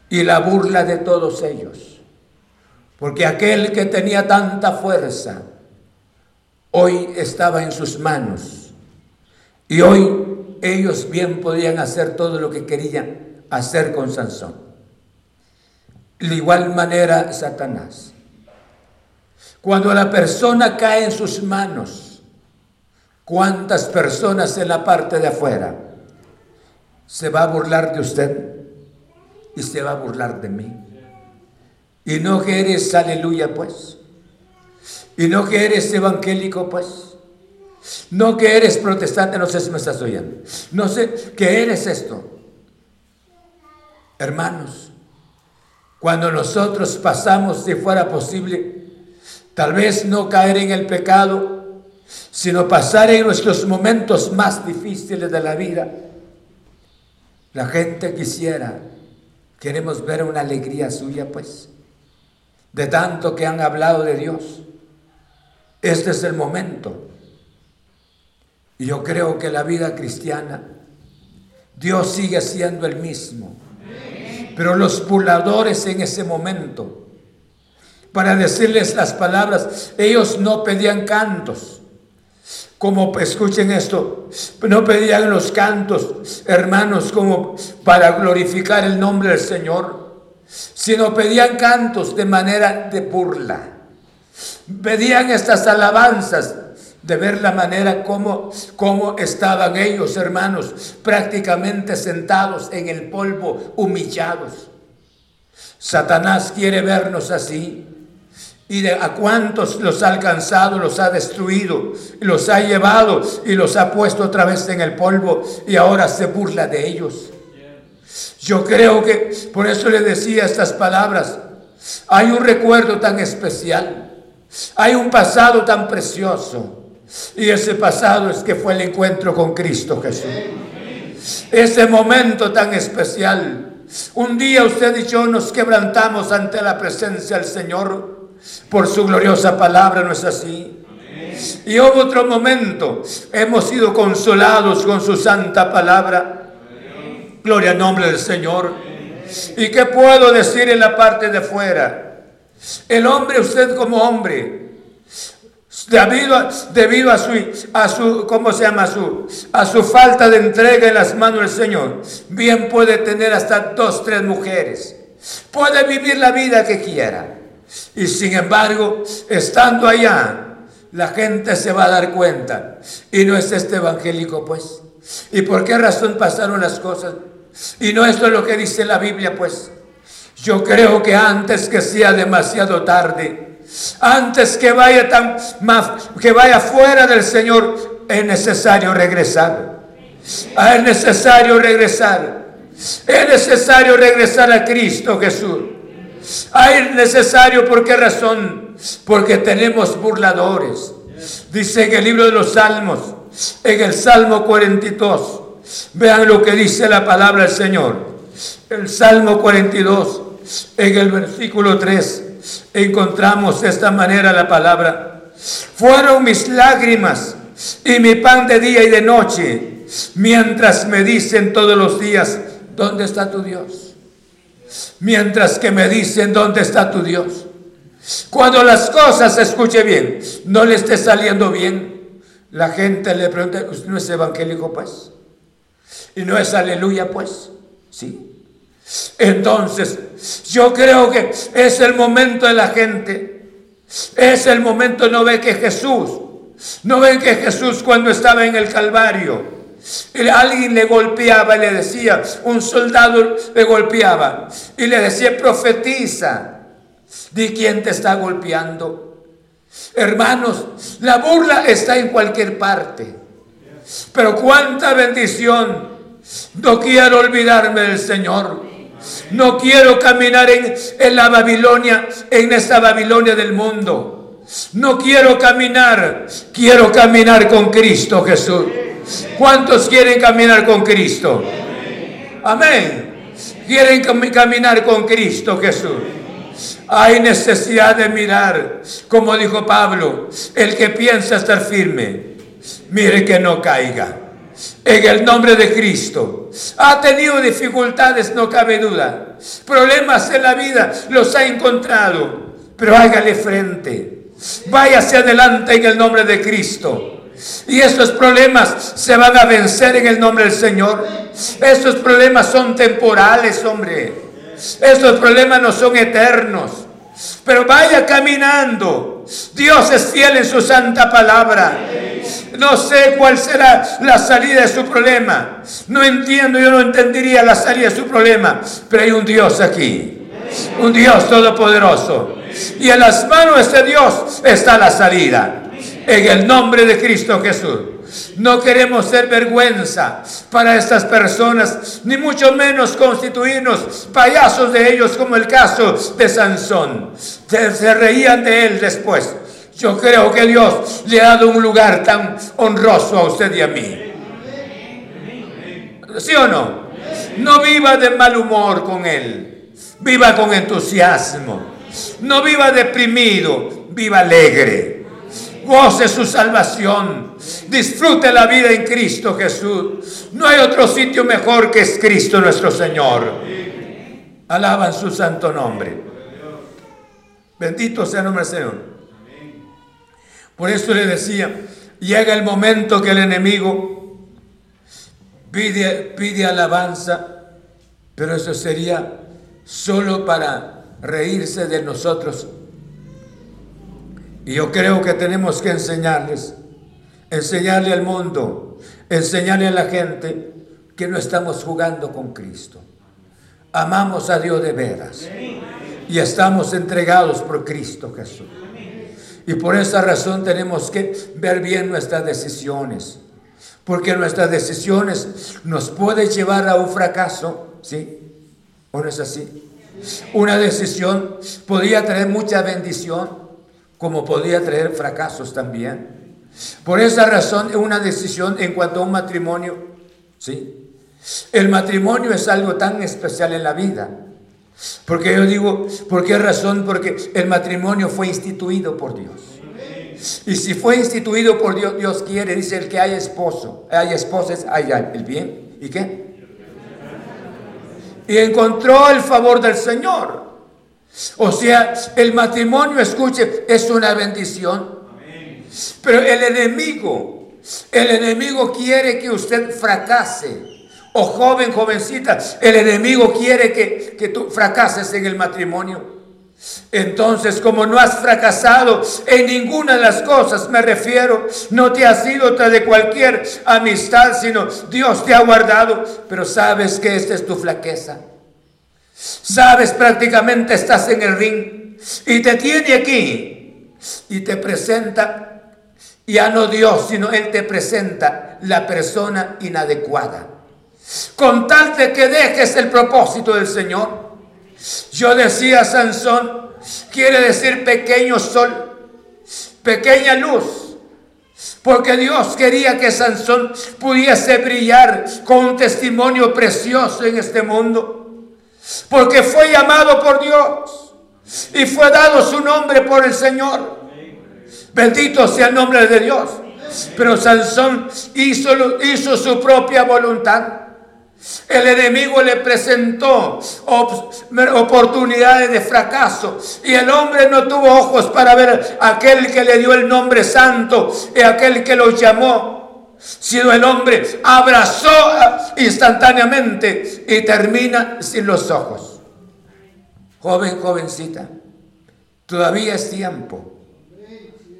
Y la burla de todos ellos. Porque aquel que tenía tanta fuerza, hoy estaba en sus manos. Y hoy ellos bien podían hacer todo lo que querían hacer con Sansón. De igual manera, Satanás. Cuando la persona cae en sus manos, ¿cuántas personas en la parte de afuera se va a burlar de usted y se va a burlar de mí? Y no que eres aleluya, pues. Y no que eres evangélico, pues. No que eres protestante, no sé si me estás oyendo. No sé que eres esto. Hermanos, cuando nosotros pasamos, si fuera posible, tal vez no caer en el pecado, sino pasar en nuestros momentos más difíciles de la vida, la gente quisiera, queremos ver una alegría suya, pues, de tanto que han hablado de Dios. Este es el momento. Y yo creo que la vida cristiana, Dios sigue siendo el mismo. Pero los puladores en ese momento, para decirles las palabras, ellos no pedían cantos. Como escuchen esto, no pedían los cantos, hermanos, como para glorificar el nombre del Señor, sino pedían cantos de manera de burla. Pedían estas alabanzas de ver la manera como, estaban ellos, hermanos, prácticamente sentados en el polvo, humillados. Satanás quiere vernos así. Y de a cuántos los ha alcanzado, los ha destruido, los ha llevado y los ha puesto otra vez en el polvo y ahora se burla de ellos. Yo creo que por eso le decía estas palabras. Hay un recuerdo tan especial, hay un pasado tan precioso y ese pasado es que fue el encuentro con Cristo Jesús. Ese momento tan especial. Un día usted y yo nos quebrantamos ante la presencia del Señor por su gloriosa palabra, ¿no es así? Y hubo otro momento, hemos sido consolados con su santa palabra. Gloria al nombre del Señor. ¿Y qué puedo decir en la parte de fuera? El hombre, usted como hombre, Debido debido a su, a su, ¿cómo se llama? su, a su falta de entrega en las manos del Señor, bien puede tener hasta dos, tres mujeres. Puede vivir la vida que quiera. Y sin embargo, estando allá, la gente se va a dar cuenta. Y no es este evangélico, pues. ¿Y por qué razón pasaron las cosas? Y no esto es lo que dice la Biblia, pues. Yo creo que antes que sea demasiado tarde, antes que vaya tan que vaya fuera del Señor, es necesario regresar. Es necesario regresar. Es necesario regresar a Cristo Jesús. Es necesario, ¿por qué razón? Porque tenemos burladores. Dice en el libro de los Salmos, en el Salmo 42, vean lo que dice la palabra del Señor. El Salmo 42, en el versículo 3 encontramos de esta manera la palabra. Fueron mis lágrimas y mi pan de día y de noche, mientras me dicen todos los días, ¿dónde está tu Dios? Mientras que me dicen, ¿dónde está tu Dios? Cuando las cosas, escuche bien, no le esté saliendo bien, la gente le pregunta, ¿usted no es evangélico pues? ¿Y no es aleluya pues? Sí. Entonces, yo creo que es el momento de la gente Es el momento, no ve que Jesús, no ve que Jesús cuando estaba en el Calvario, Alguien le golpeaba y le decía, un soldado le golpeaba y le decía, profetiza, di quién te está golpeando. Hermanos, la burla está en cualquier parte, pero cuánta bendición. No quiero olvidarme del Señor. No quiero caminar en, en la Babilonia, en esta Babilonia del mundo. No quiero caminar, quiero caminar con Cristo Jesús. ¿Cuántos quieren caminar con Cristo? Amén. Quieren caminar con Cristo Jesús. Hay necesidad de mirar, como dijo Pablo, el que piensa estar firme, mire que no caiga. En el nombre de Cristo. Ha tenido dificultades, no cabe duda. Problemas en la vida los ha encontrado. Pero hágale frente. Hacia adelante en el nombre de Cristo. Y estos problemas se van a vencer en el nombre del Señor. Estos problemas son temporales, hombre. Estos problemas no son eternos. Pero vaya caminando. Dios es fiel en su santa palabra. No sé cuál será la salida de su problema. No entiendo, yo no entendería la salida de su problema. Pero hay un Dios aquí. Un Dios todopoderoso. Y en las manos de este Dios está la salida en el nombre de Cristo Jesús. No queremos ser vergüenza para estas personas, ni mucho menos constituirnos payasos de ellos como el caso de Sansón. Se, reían de él después. Yo creo que Dios le ha dado un lugar tan honroso a usted y a mí. ¿Sí o no? No viva de mal humor con él. Viva con entusiasmo. No viva deprimido. Viva alegre goce su salvación, disfrute la vida en Cristo Jesús. No hay otro sitio mejor que es Cristo nuestro Señor. Alaban su santo nombre. Bendito sea el nombre del Señor. Por eso le decía, llega el momento que el enemigo pide, pide alabanza, pero eso sería solo para reírse de nosotros y yo creo que tenemos que enseñarles, enseñarle al mundo, enseñarle a la gente que no estamos jugando con Cristo. Amamos a Dios de veras y estamos entregados por Cristo Jesús. Y por esa razón tenemos que ver bien nuestras decisiones, porque nuestras decisiones nos pueden llevar a un fracaso, ¿sí? ¿O no es así? Una decisión podría traer mucha bendición, como podía traer fracasos también. Por esa razón, es una decisión en cuanto a un matrimonio, ¿sí? El matrimonio es algo tan especial en la vida. Porque yo digo, ¿por qué razón? Porque el matrimonio fue instituido por Dios. Y si fue instituido por Dios, Dios quiere, dice el que hay esposo, hay esposas, hay el bien. ¿Y qué? Y encontró el favor del Señor. O sea, el matrimonio, escuche, es una bendición. Pero el enemigo, el enemigo quiere que usted fracase. O joven, jovencita, el enemigo quiere que, que tú fracases en el matrimonio. Entonces, como no has fracasado en ninguna de las cosas, me refiero, no te has ido tras de cualquier amistad, sino Dios te ha guardado, pero sabes que esta es tu flaqueza. Sabes, prácticamente estás en el ring y te tiene aquí y te presenta, ya no Dios, sino Él te presenta la persona inadecuada. Con tal de que dejes el propósito del Señor. Yo decía Sansón, quiere decir pequeño sol, pequeña luz. Porque Dios quería que Sansón pudiese brillar con un testimonio precioso en este mundo porque fue llamado por Dios y fue dado su nombre por el Señor. Bendito sea el nombre de Dios. Pero Sansón hizo, hizo su propia voluntad. El enemigo le presentó oportunidades de fracaso y el hombre no tuvo ojos para ver aquel que le dio el nombre santo y aquel que lo llamó sino el hombre abrazó instantáneamente y termina sin los ojos. Joven, jovencita, todavía es tiempo.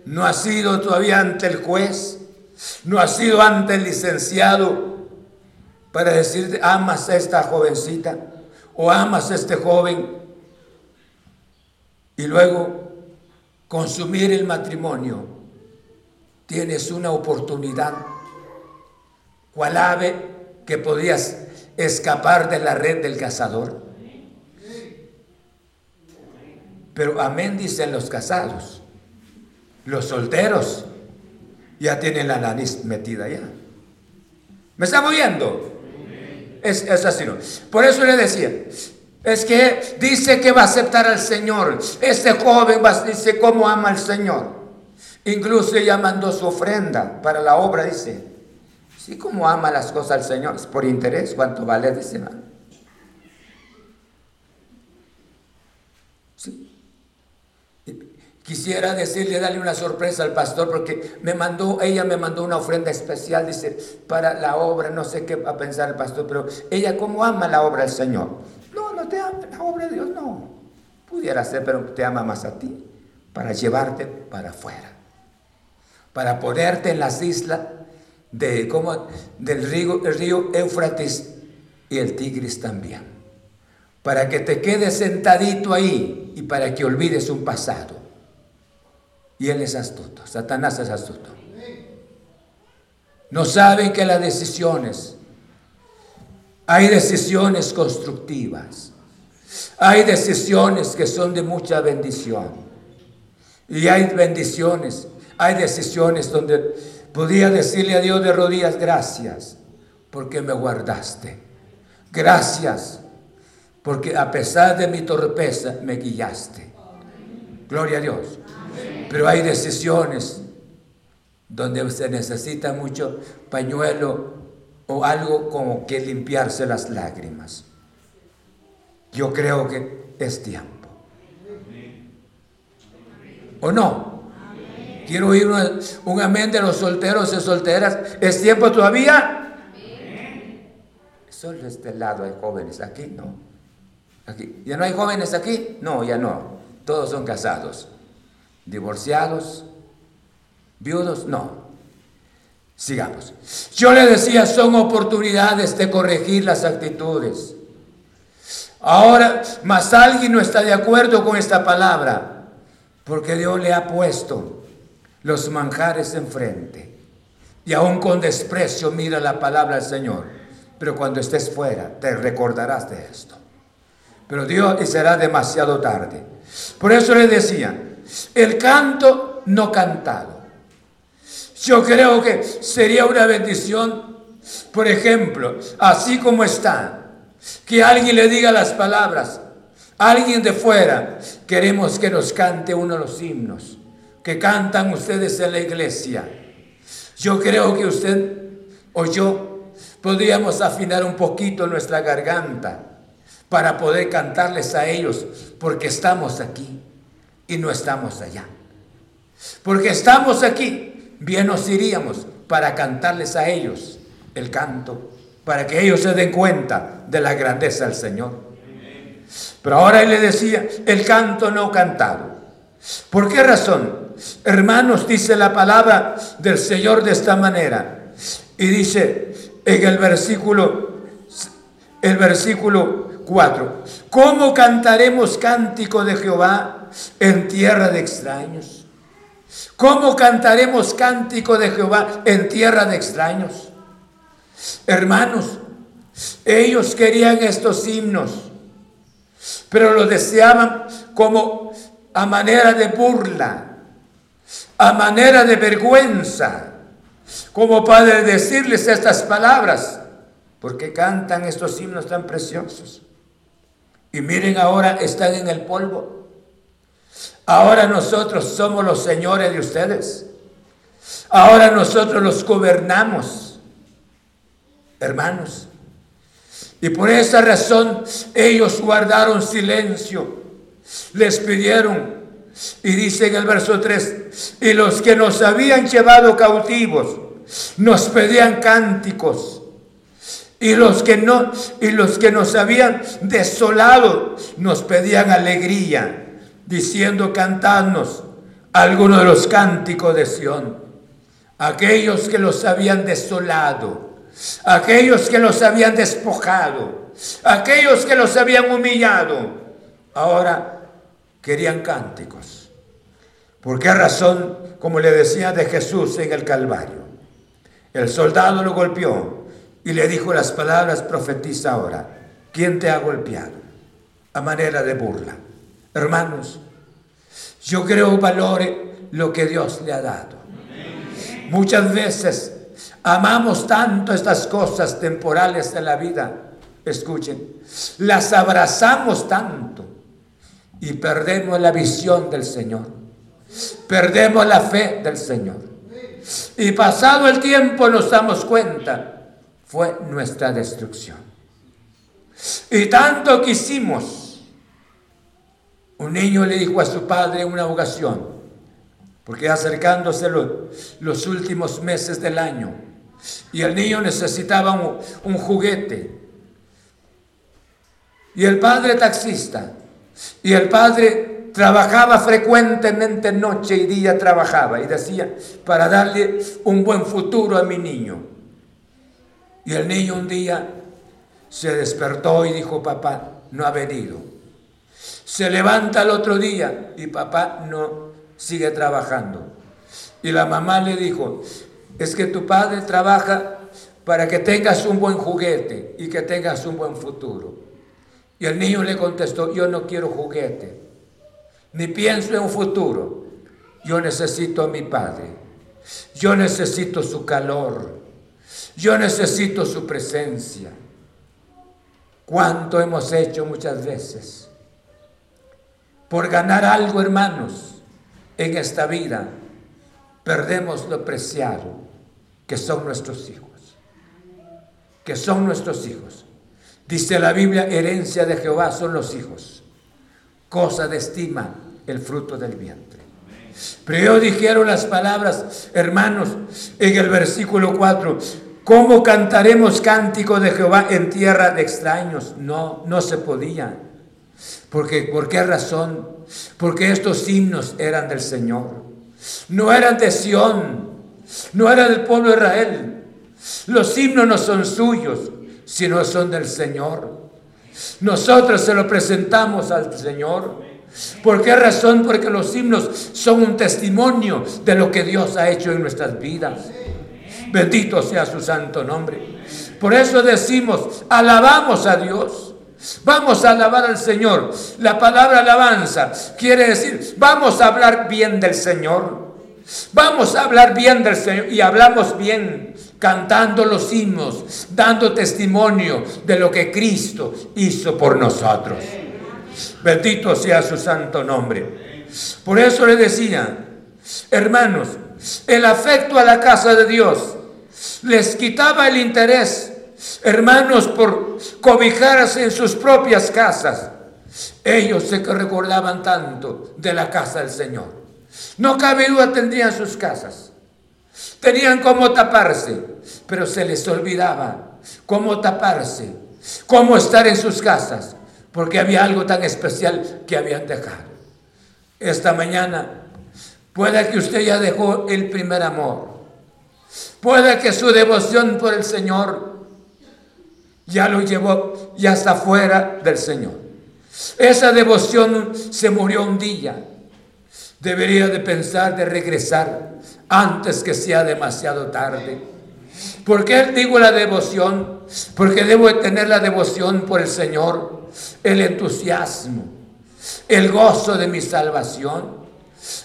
no ha sido todavía ante el juez, no ha sido ante el licenciado para decirte, amas a esta jovencita o amas a este joven y luego consumir el matrimonio. Tienes una oportunidad, cual ave que podías escapar de la red del cazador. Pero amén dicen los casados. Los solteros ya tienen la nariz metida ya. ¿Me está moviendo? Es, es así, ¿no? Por eso le decía, es que dice que va a aceptar al Señor. Este joven va, dice cómo ama al Señor. Incluso ella mandó su ofrenda para la obra, dice. Sí, como ama las cosas al Señor, es por interés, ¿cuánto vale? Dice, Sí. Quisiera decirle, darle una sorpresa al pastor, porque me mandó, ella me mandó una ofrenda especial, dice, para la obra, no sé qué va a pensar el pastor, pero ella cómo ama la obra del Señor. No, no te ama, la obra de Dios no. Pudiera ser, pero te ama más a ti, para llevarte para afuera, para ponerte en las islas de, como, del río, el río Éufrates y el Tigris también, para que te quedes sentadito ahí y para que olvides un pasado y él es astuto, Satanás es astuto. No saben que las decisiones, hay decisiones constructivas, hay decisiones que son de mucha bendición. Y hay bendiciones, hay decisiones donde podía decirle a Dios de rodillas, gracias, porque me guardaste. Gracias, porque a pesar de mi torpeza me guiaste. Gloria a Dios. Pero hay decisiones donde se necesita mucho pañuelo o algo como que limpiarse las lágrimas. Yo creo que es tiempo. ¿O no? Quiero oír un, amén de los solteros y solteras. ¿Es tiempo todavía? Solo este lado hay jóvenes, aquí no. Aquí. ¿Ya no hay jóvenes aquí? No, ya no. Todos son casados divorciados, viudos, no. Sigamos. Yo le decía, son oportunidades de corregir las actitudes. Ahora, más alguien no está de acuerdo con esta palabra, porque Dios le ha puesto los manjares enfrente. Y aún con desprecio mira la palabra del Señor. Pero cuando estés fuera, te recordarás de esto. Pero Dios y será demasiado tarde. Por eso le decía, el canto no cantado. Yo creo que sería una bendición, por ejemplo, así como está, que alguien le diga las palabras, alguien de fuera, queremos que nos cante uno de los himnos que cantan ustedes en la iglesia. Yo creo que usted o yo podríamos afinar un poquito nuestra garganta para poder cantarles a ellos, porque estamos aquí y no estamos allá. Porque estamos aquí, bien nos iríamos para cantarles a ellos el canto, para que ellos se den cuenta de la grandeza del Señor. Pero ahora él le decía, el canto no cantado. ¿Por qué razón? Hermanos, dice la palabra del Señor de esta manera. Y dice en el versículo, el versículo 4, ¿cómo cantaremos cántico de Jehová en tierra de extraños? ¿Cómo cantaremos cántico de Jehová en tierra de extraños? Hermanos, ellos querían estos himnos, pero los deseaban como a manera de burla, a manera de vergüenza, como para decirles estas palabras, porque cantan estos himnos tan preciosos. Y miren ahora, están en el polvo. Ahora nosotros somos los señores de ustedes. Ahora nosotros los gobernamos, hermanos. Y por esa razón ellos guardaron silencio. Les pidieron, y dice en el verso 3, y los que nos habían llevado cautivos nos pedían cánticos. Y los que no y los que nos habían desolado nos pedían alegría diciendo, cantadnos algunos de los cánticos de Sión, aquellos que los habían desolado, aquellos que los habían despojado, aquellos que los habían humillado, ahora querían cánticos. ¿Por qué razón? Como le decía de Jesús en el Calvario. El soldado lo golpeó y le dijo las palabras, profetiza ahora, ¿quién te ha golpeado? A manera de burla. Hermanos, yo creo valore lo que Dios le ha dado. Muchas veces amamos tanto estas cosas temporales de la vida. Escuchen, las abrazamos tanto y perdemos la visión del Señor. Perdemos la fe del Señor. Y pasado el tiempo nos damos cuenta, fue nuestra destrucción. Y tanto quisimos. Un niño le dijo a su padre una ocasión, porque acercándose los, últimos meses del año, y el niño necesitaba un, un juguete. Y el padre taxista, y el padre trabajaba frecuentemente noche y día trabajaba y decía, para darle un buen futuro a mi niño. Y el niño un día se despertó y dijo, papá, no ha venido. Se levanta el otro día y papá no sigue trabajando. Y la mamá le dijo, es que tu padre trabaja para que tengas un buen juguete y que tengas un buen futuro. Y el niño le contestó, yo no quiero juguete ni pienso en un futuro. Yo necesito a mi Padre. Yo necesito su calor. Yo necesito su presencia. ¿Cuánto hemos hecho muchas veces? Por ganar algo, hermanos, en esta vida, perdemos lo preciado que son nuestros hijos. Que son nuestros hijos. Dice la Biblia, herencia de Jehová son los hijos cosa de estima el fruto del vientre. Pero dijeron las palabras, hermanos, en el versículo 4, ¿cómo cantaremos cántico de Jehová en tierra de extraños? No, no se podía. Porque, ¿Por qué razón? Porque estos himnos eran del Señor. No eran de Sión, no eran del pueblo de Israel. Los himnos no son suyos, sino son del Señor. Nosotros se lo presentamos al Señor. ¿Por qué razón? Porque los himnos son un testimonio de lo que Dios ha hecho en nuestras vidas. Bendito sea su santo nombre. Por eso decimos, alabamos a Dios. Vamos a alabar al Señor. La palabra alabanza quiere decir, vamos a hablar bien del Señor. Vamos a hablar bien del Señor y hablamos bien cantando los himnos, dando testimonio de lo que Cristo hizo por nosotros. Bendito sea su santo nombre. Por eso le decía, hermanos, el afecto a la casa de Dios les quitaba el interés, hermanos, por cobijarse en sus propias casas. Ellos se recordaban tanto de la casa del Señor. No cabe duda, tendrían sus casas. Tenían cómo taparse, pero se les olvidaba cómo taparse, cómo estar en sus casas, porque había algo tan especial que habían dejado. Esta mañana puede que usted ya dejó el primer amor, puede que su devoción por el Señor ya lo llevó, ya está fuera del Señor. Esa devoción se murió un día. Debería de pensar de regresar antes que sea demasiado tarde. ¿Por qué digo la devoción? Porque debo tener la devoción por el Señor, el entusiasmo, el gozo de mi salvación,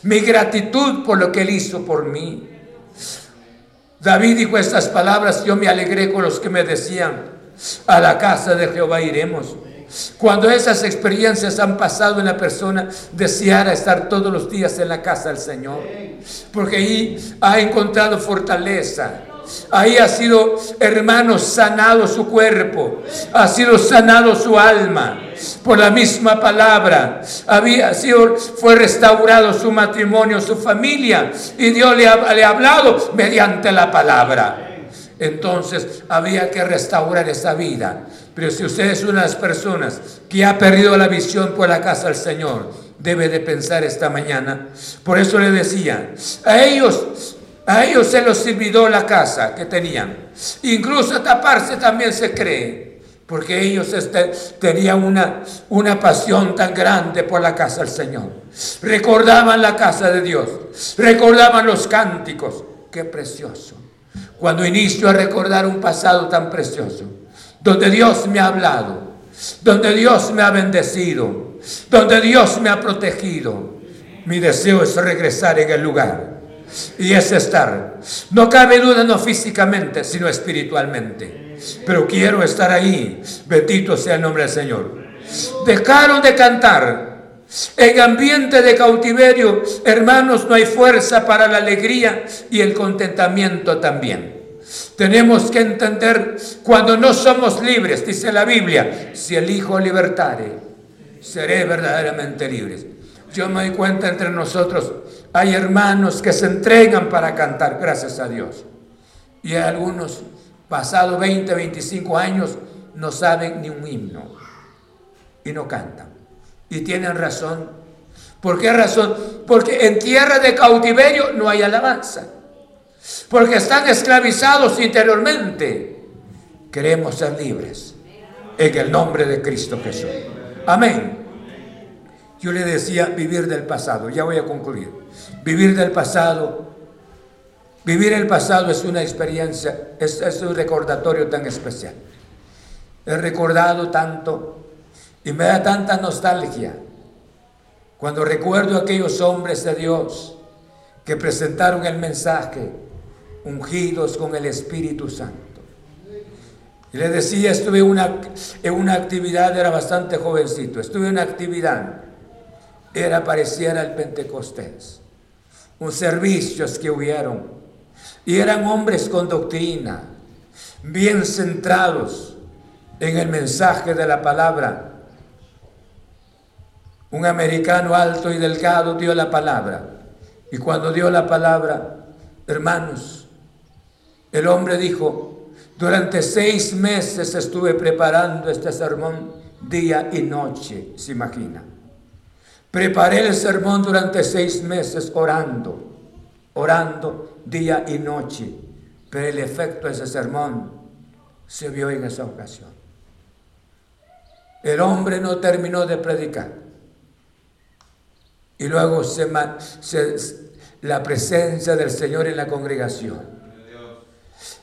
mi gratitud por lo que Él hizo por mí. David dijo estas palabras, yo me alegré con los que me decían, a la casa de Jehová iremos. Cuando esas experiencias han pasado en la persona, deseara estar todos los días en la casa del Señor. Porque ahí ha encontrado fortaleza. Ahí ha sido, hermano, sanado su cuerpo. Ha sido sanado su alma. Por la misma palabra. Había sido, fue restaurado su matrimonio, su familia. Y Dios le ha, le ha hablado mediante la palabra. Entonces había que restaurar esa vida. Pero si usted es una de las personas que ha perdido la visión por la casa del Señor, debe de pensar esta mañana. Por eso le decía, a ellos, a ellos se los olvidó la casa que tenían. Incluso taparse también se cree, porque ellos este, tenían una, una pasión tan grande por la casa del Señor. Recordaban la casa de Dios, recordaban los cánticos. Qué precioso. Cuando inicio a recordar un pasado tan precioso, donde Dios me ha hablado, donde Dios me ha bendecido, donde Dios me ha protegido. Mi deseo es regresar en el lugar y es estar. No cabe duda, no físicamente, sino espiritualmente. Pero quiero estar ahí. Bendito sea el nombre del Señor. Dejaron de cantar. En ambiente de cautiverio, hermanos, no hay fuerza para la alegría y el contentamiento también. Tenemos que entender cuando no somos libres, dice la Biblia, si el Hijo libertare, seré verdaderamente libres. Yo me doy cuenta entre nosotros, hay hermanos que se entregan para cantar, gracias a Dios. Y hay algunos, pasados 20, 25 años, no saben ni un himno y no cantan. Y tienen razón. ¿Por qué razón? Porque en tierra de cautiverio no hay alabanza porque están esclavizados interiormente. Queremos ser libres en el nombre de Cristo Jesús. Amén. Yo le decía vivir del pasado, ya voy a concluir. Vivir del pasado, vivir el pasado es una experiencia, es, es un recordatorio tan especial. He recordado tanto y me da tanta nostalgia cuando recuerdo a aquellos hombres de Dios que presentaron el mensaje ungidos con el Espíritu Santo. Y le decía, estuve una, en una actividad, era bastante jovencito, estuve en una actividad, era pareciera el Pentecostés, un servicios que hubieron, y eran hombres con doctrina, bien centrados en el mensaje de la palabra. Un americano alto y delgado dio la palabra, y cuando dio la palabra, hermanos, el hombre dijo, durante seis meses estuve preparando este sermón día y noche, se imagina. Preparé el sermón durante seis meses orando, orando día y noche, pero el efecto de ese sermón se vio en esa ocasión. El hombre no terminó de predicar. Y luego se, la presencia del Señor en la congregación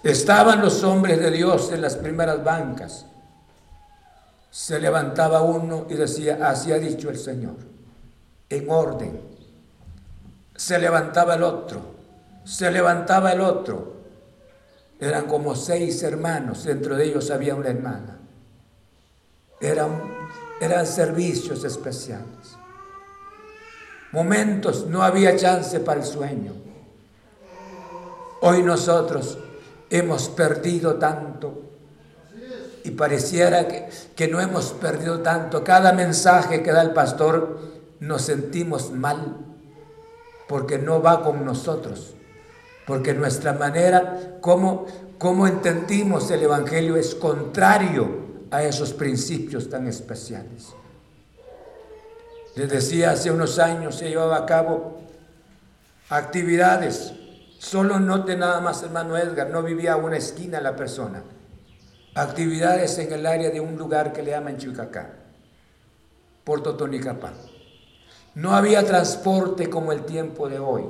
Estaban los hombres de Dios en las primeras bancas. Se levantaba uno y decía, así ha dicho el Señor, en orden. Se levantaba el otro, se levantaba el otro. Eran como seis hermanos, dentro de ellos había una hermana. Eran, eran servicios especiales. Momentos, no había chance para el sueño. Hoy nosotros hemos perdido tanto. Y pareciera que, que, no hemos perdido tanto. Cada mensaje que da el pastor nos sentimos mal porque no va con nosotros. Porque nuestra manera, como, como entendimos el Evangelio, es contrario a esos principios tan especiales. Les decía, hace unos años se llevaba a cabo actividades Solo note nada más, hermano Edgar, no vivía a una esquina la persona. Actividades en el área de un lugar que le llaman Chuicacá, Puerto Tonicapán. No había transporte como el tiempo de hoy.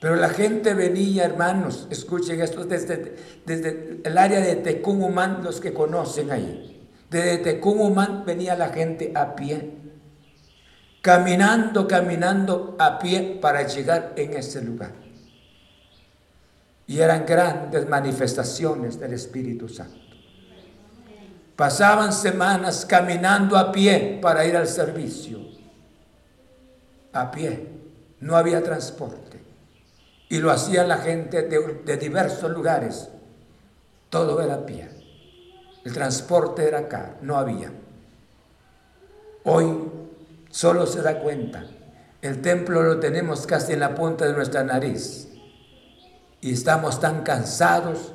Pero la gente venía, hermanos, escuchen esto, desde, desde el área de Tecumumán, los que conocen ahí. Desde Tecumumán venía la gente a pie, caminando, caminando a pie para llegar en ese lugar y eran grandes manifestaciones del Espíritu Santo. Pasaban semanas caminando a pie para ir al servicio. A pie. No había transporte. Y lo hacía la gente de, diversos lugares. Todo era a pie. El transporte era acá. No había. Hoy solo se da cuenta. El templo lo tenemos casi en la punta de nuestra nariz y estamos tan cansados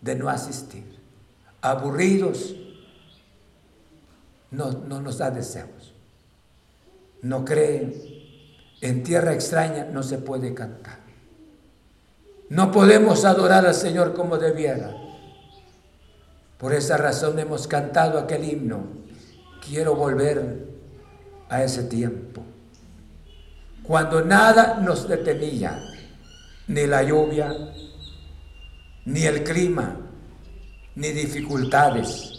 de no asistir, aburridos, no, no nos da deseos. no creen, en tierra extraña no se puede cantar. No podemos adorar al Señor como debiera. Por esa razón hemos cantado aquel himno. Quiero volver a ese tiempo. Cuando nada nos detenía, ni la lluvia, ni el clima, ni dificultades,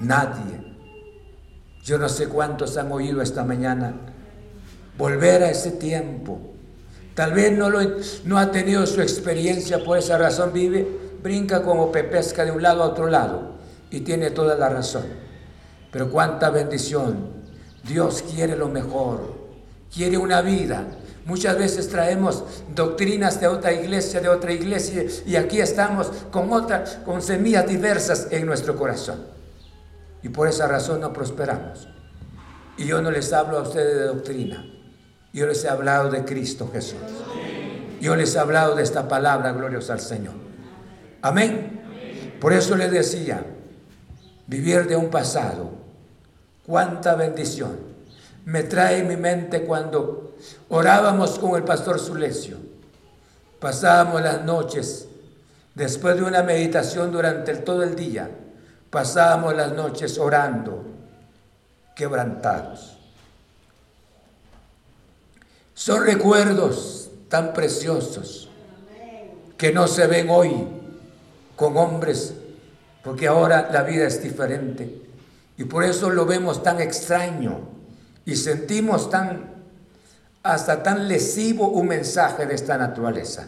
nadie. Yo no sé cuántos han oído esta mañana volver a ese tiempo. Tal vez no, lo, no ha tenido su experiencia, por esa razón vive, brinca como pepesca de un lado a otro lado y tiene toda la razón. Pero cuánta bendición. Dios quiere lo mejor, quiere una vida Muchas veces traemos doctrinas de otra iglesia, de otra iglesia, y aquí estamos con otras, con semillas diversas en nuestro corazón. Y por esa razón no prosperamos. Y yo no les hablo a ustedes de doctrina. Yo les he hablado de Cristo Jesús. Yo les he hablado de esta palabra, gloriosa al Señor. Amén. Por eso les decía, vivir de un pasado, cuánta bendición me trae en mi mente cuando orábamos con el pastor Sulecio. Pasábamos las noches, después de una meditación durante todo el día, pasábamos las noches orando, quebrantados. Son recuerdos tan preciosos que no se ven hoy con hombres, porque ahora la vida es diferente. Y por eso lo vemos tan extraño y sentimos tan, hasta tan lesivo un mensaje de esta naturaleza.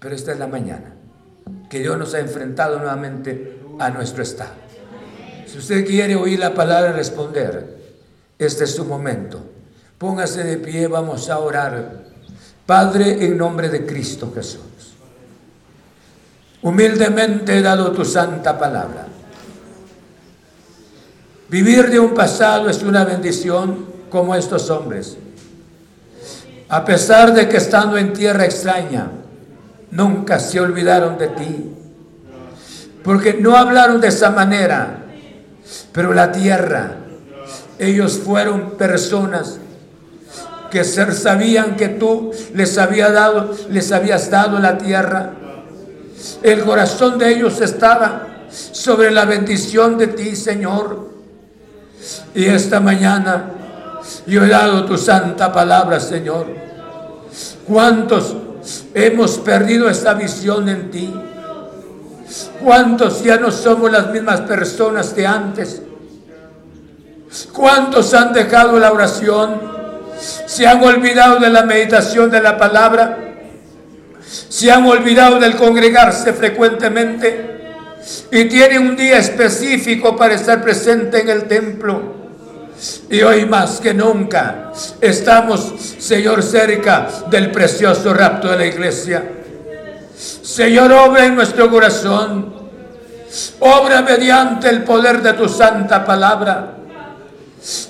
Pero esta es la mañana, que Dios nos ha enfrentado nuevamente a nuestro estado. Si usted quiere oír la palabra y responder, este es su momento. Póngase de pie, vamos a orar. Padre, en nombre de Cristo Jesús, humildemente he dado tu santa palabra. Vivir de un pasado es una bendición como estos hombres. A pesar de que estando en tierra extraña, nunca se olvidaron de ti. Porque no hablaron de esa manera, pero la tierra, ellos fueron personas que sabían que tú les había dado, les habías dado la tierra. El corazón de ellos estaba sobre la bendición de ti, Señor. Y esta mañana yo he dado tu santa palabra, Señor. ¿Cuántos hemos perdido esta visión en ti? ¿Cuántos ya no somos las mismas personas que antes? ¿Cuántos han dejado la oración? ¿Se han olvidado de la meditación de la palabra? ¿Se han olvidado del congregarse frecuentemente? Y tienen un día específico para estar presente en el templo. Y hoy más que nunca estamos, Señor, cerca del precioso rapto de la iglesia. Señor, obra en nuestro corazón. Obra mediante el poder de tu santa palabra.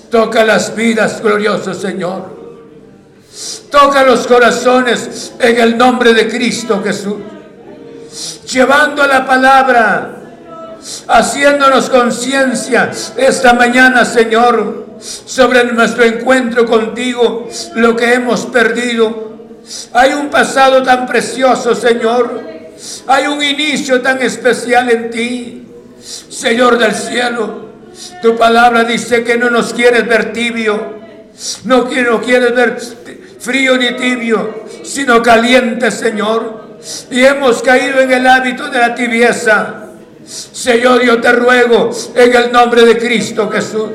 Toca las vidas, glorioso Señor. Toca los corazones en el nombre de Cristo Jesús. Llevando la palabra haciéndonos conciencia esta mañana, Señor, sobre nuestro encuentro contigo, lo que hemos perdido. Hay un pasado tan precioso, Señor. Hay un inicio tan especial en ti, Señor del cielo. Tu palabra dice que no nos quieres ver tibio, no, no quieres ver frío ni tibio, sino caliente, Señor. Y hemos caído en el hábito de la tibieza. Señor, yo te ruego en el nombre de Cristo Jesús.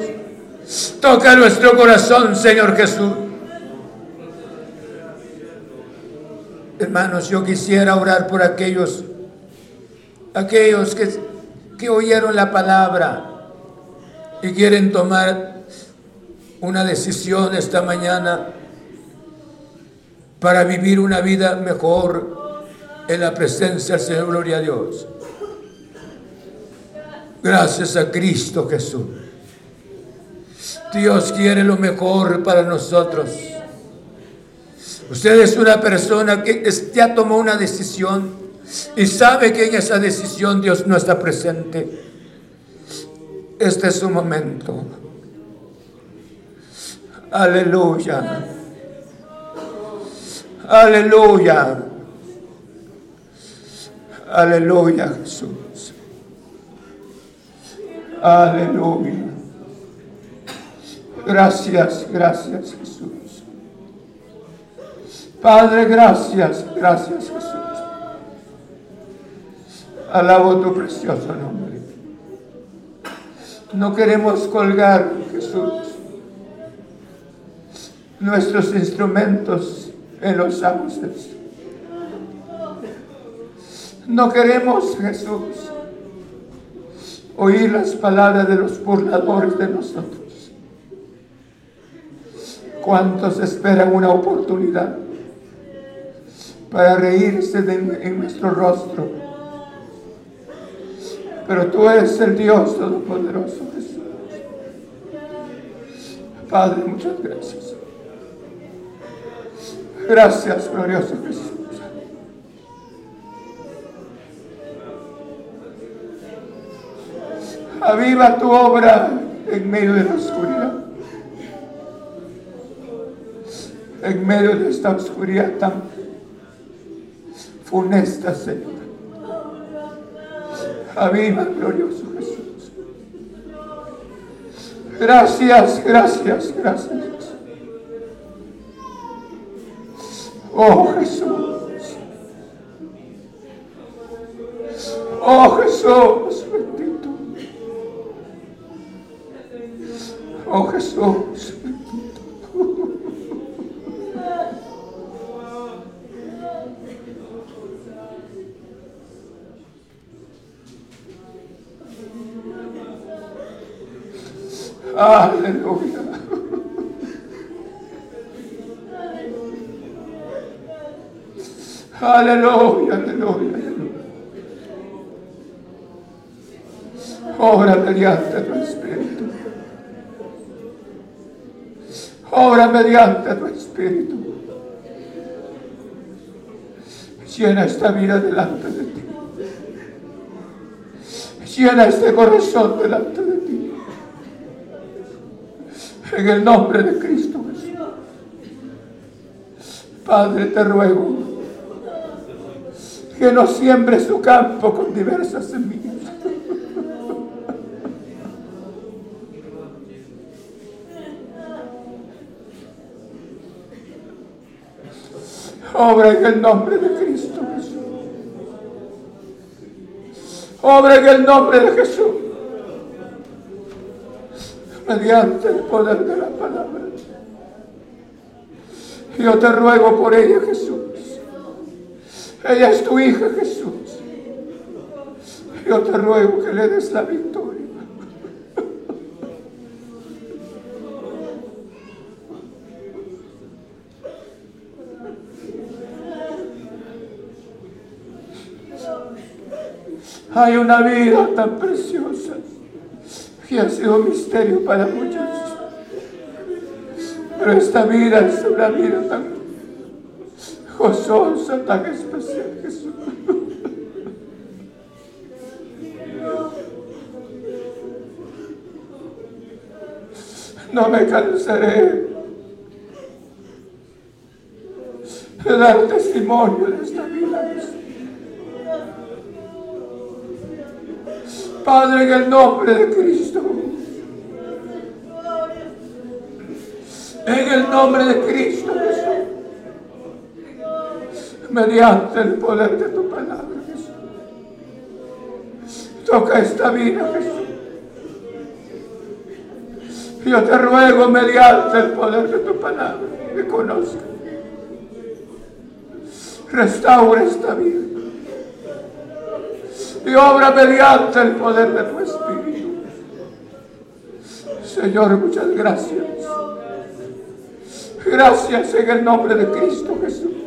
Toca nuestro corazón, Señor Jesús. Hermanos, yo quisiera orar por aquellos, aquellos que, que oyeron la palabra y quieren tomar una decisión esta mañana para vivir una vida mejor en la presencia del Señor. Gloria a Dios. Gracias a Cristo Jesús. Dios quiere lo mejor para nosotros. Usted es una persona que ya tomó una decisión y sabe que en esa decisión Dios no está presente. Este es su momento. Aleluya. Aleluya. Aleluya, Jesús. Aleluya. Gracias, gracias, Jesús. Padre, gracias, gracias, Jesús. Alabo tu precioso nombre. No queremos colgar, Jesús, nuestros instrumentos en los sauces. No queremos, Jesús, oír las palabras de los burladores de nosotros. ¿Cuántos esperan una oportunidad para reírse en nuestro rostro? Pero tú eres el Dios Todopoderoso, Jesús. Padre, muchas gracias. Gracias, glorioso Jesús. Aviva tu obra en medio de la oscuridad. En medio de esta oscuridad tan funesta, Señor. Aviva, glorioso Jesús. Gracias, gracias, gracias. Oh Jesús. Oh Jesús, bendito. Oh Jesús. Aleluya. Aleluya, aleluya, Obra mediante Obra mediante tu Espíritu. Llena esta vida delante de ti. Llena este corazón delante de ti. En el nombre de Cristo Jesús. Padre, te ruego que no siembre su campo con diversas semillas. Obra en el nombre de Cristo Jesús. Obra en el nombre de Jesús mediante el poder de la palabra. Yo te ruego por ella, Jesús. Ella es tu hija, Jesús. Yo te ruego que le des la victoria. Hay una vida tan preciosa que ha sido misterio para muchos. Pero esta vida es una vida tan gozosa, tan especial, Jesús. No me cansaré de dar testimonio de esta Padre, en el nombre de Cristo. En el nombre de Cristo Jesús. Mediante el poder de tu palabra, Jesús. Toca esta vida, Jesús. Yo te ruego mediante el poder de tu palabra que conozca. Restaura esta vida y obra mediante el poder de tu Espíritu. Señor, muchas gracias. Gracias en el nombre de Cristo Jesús.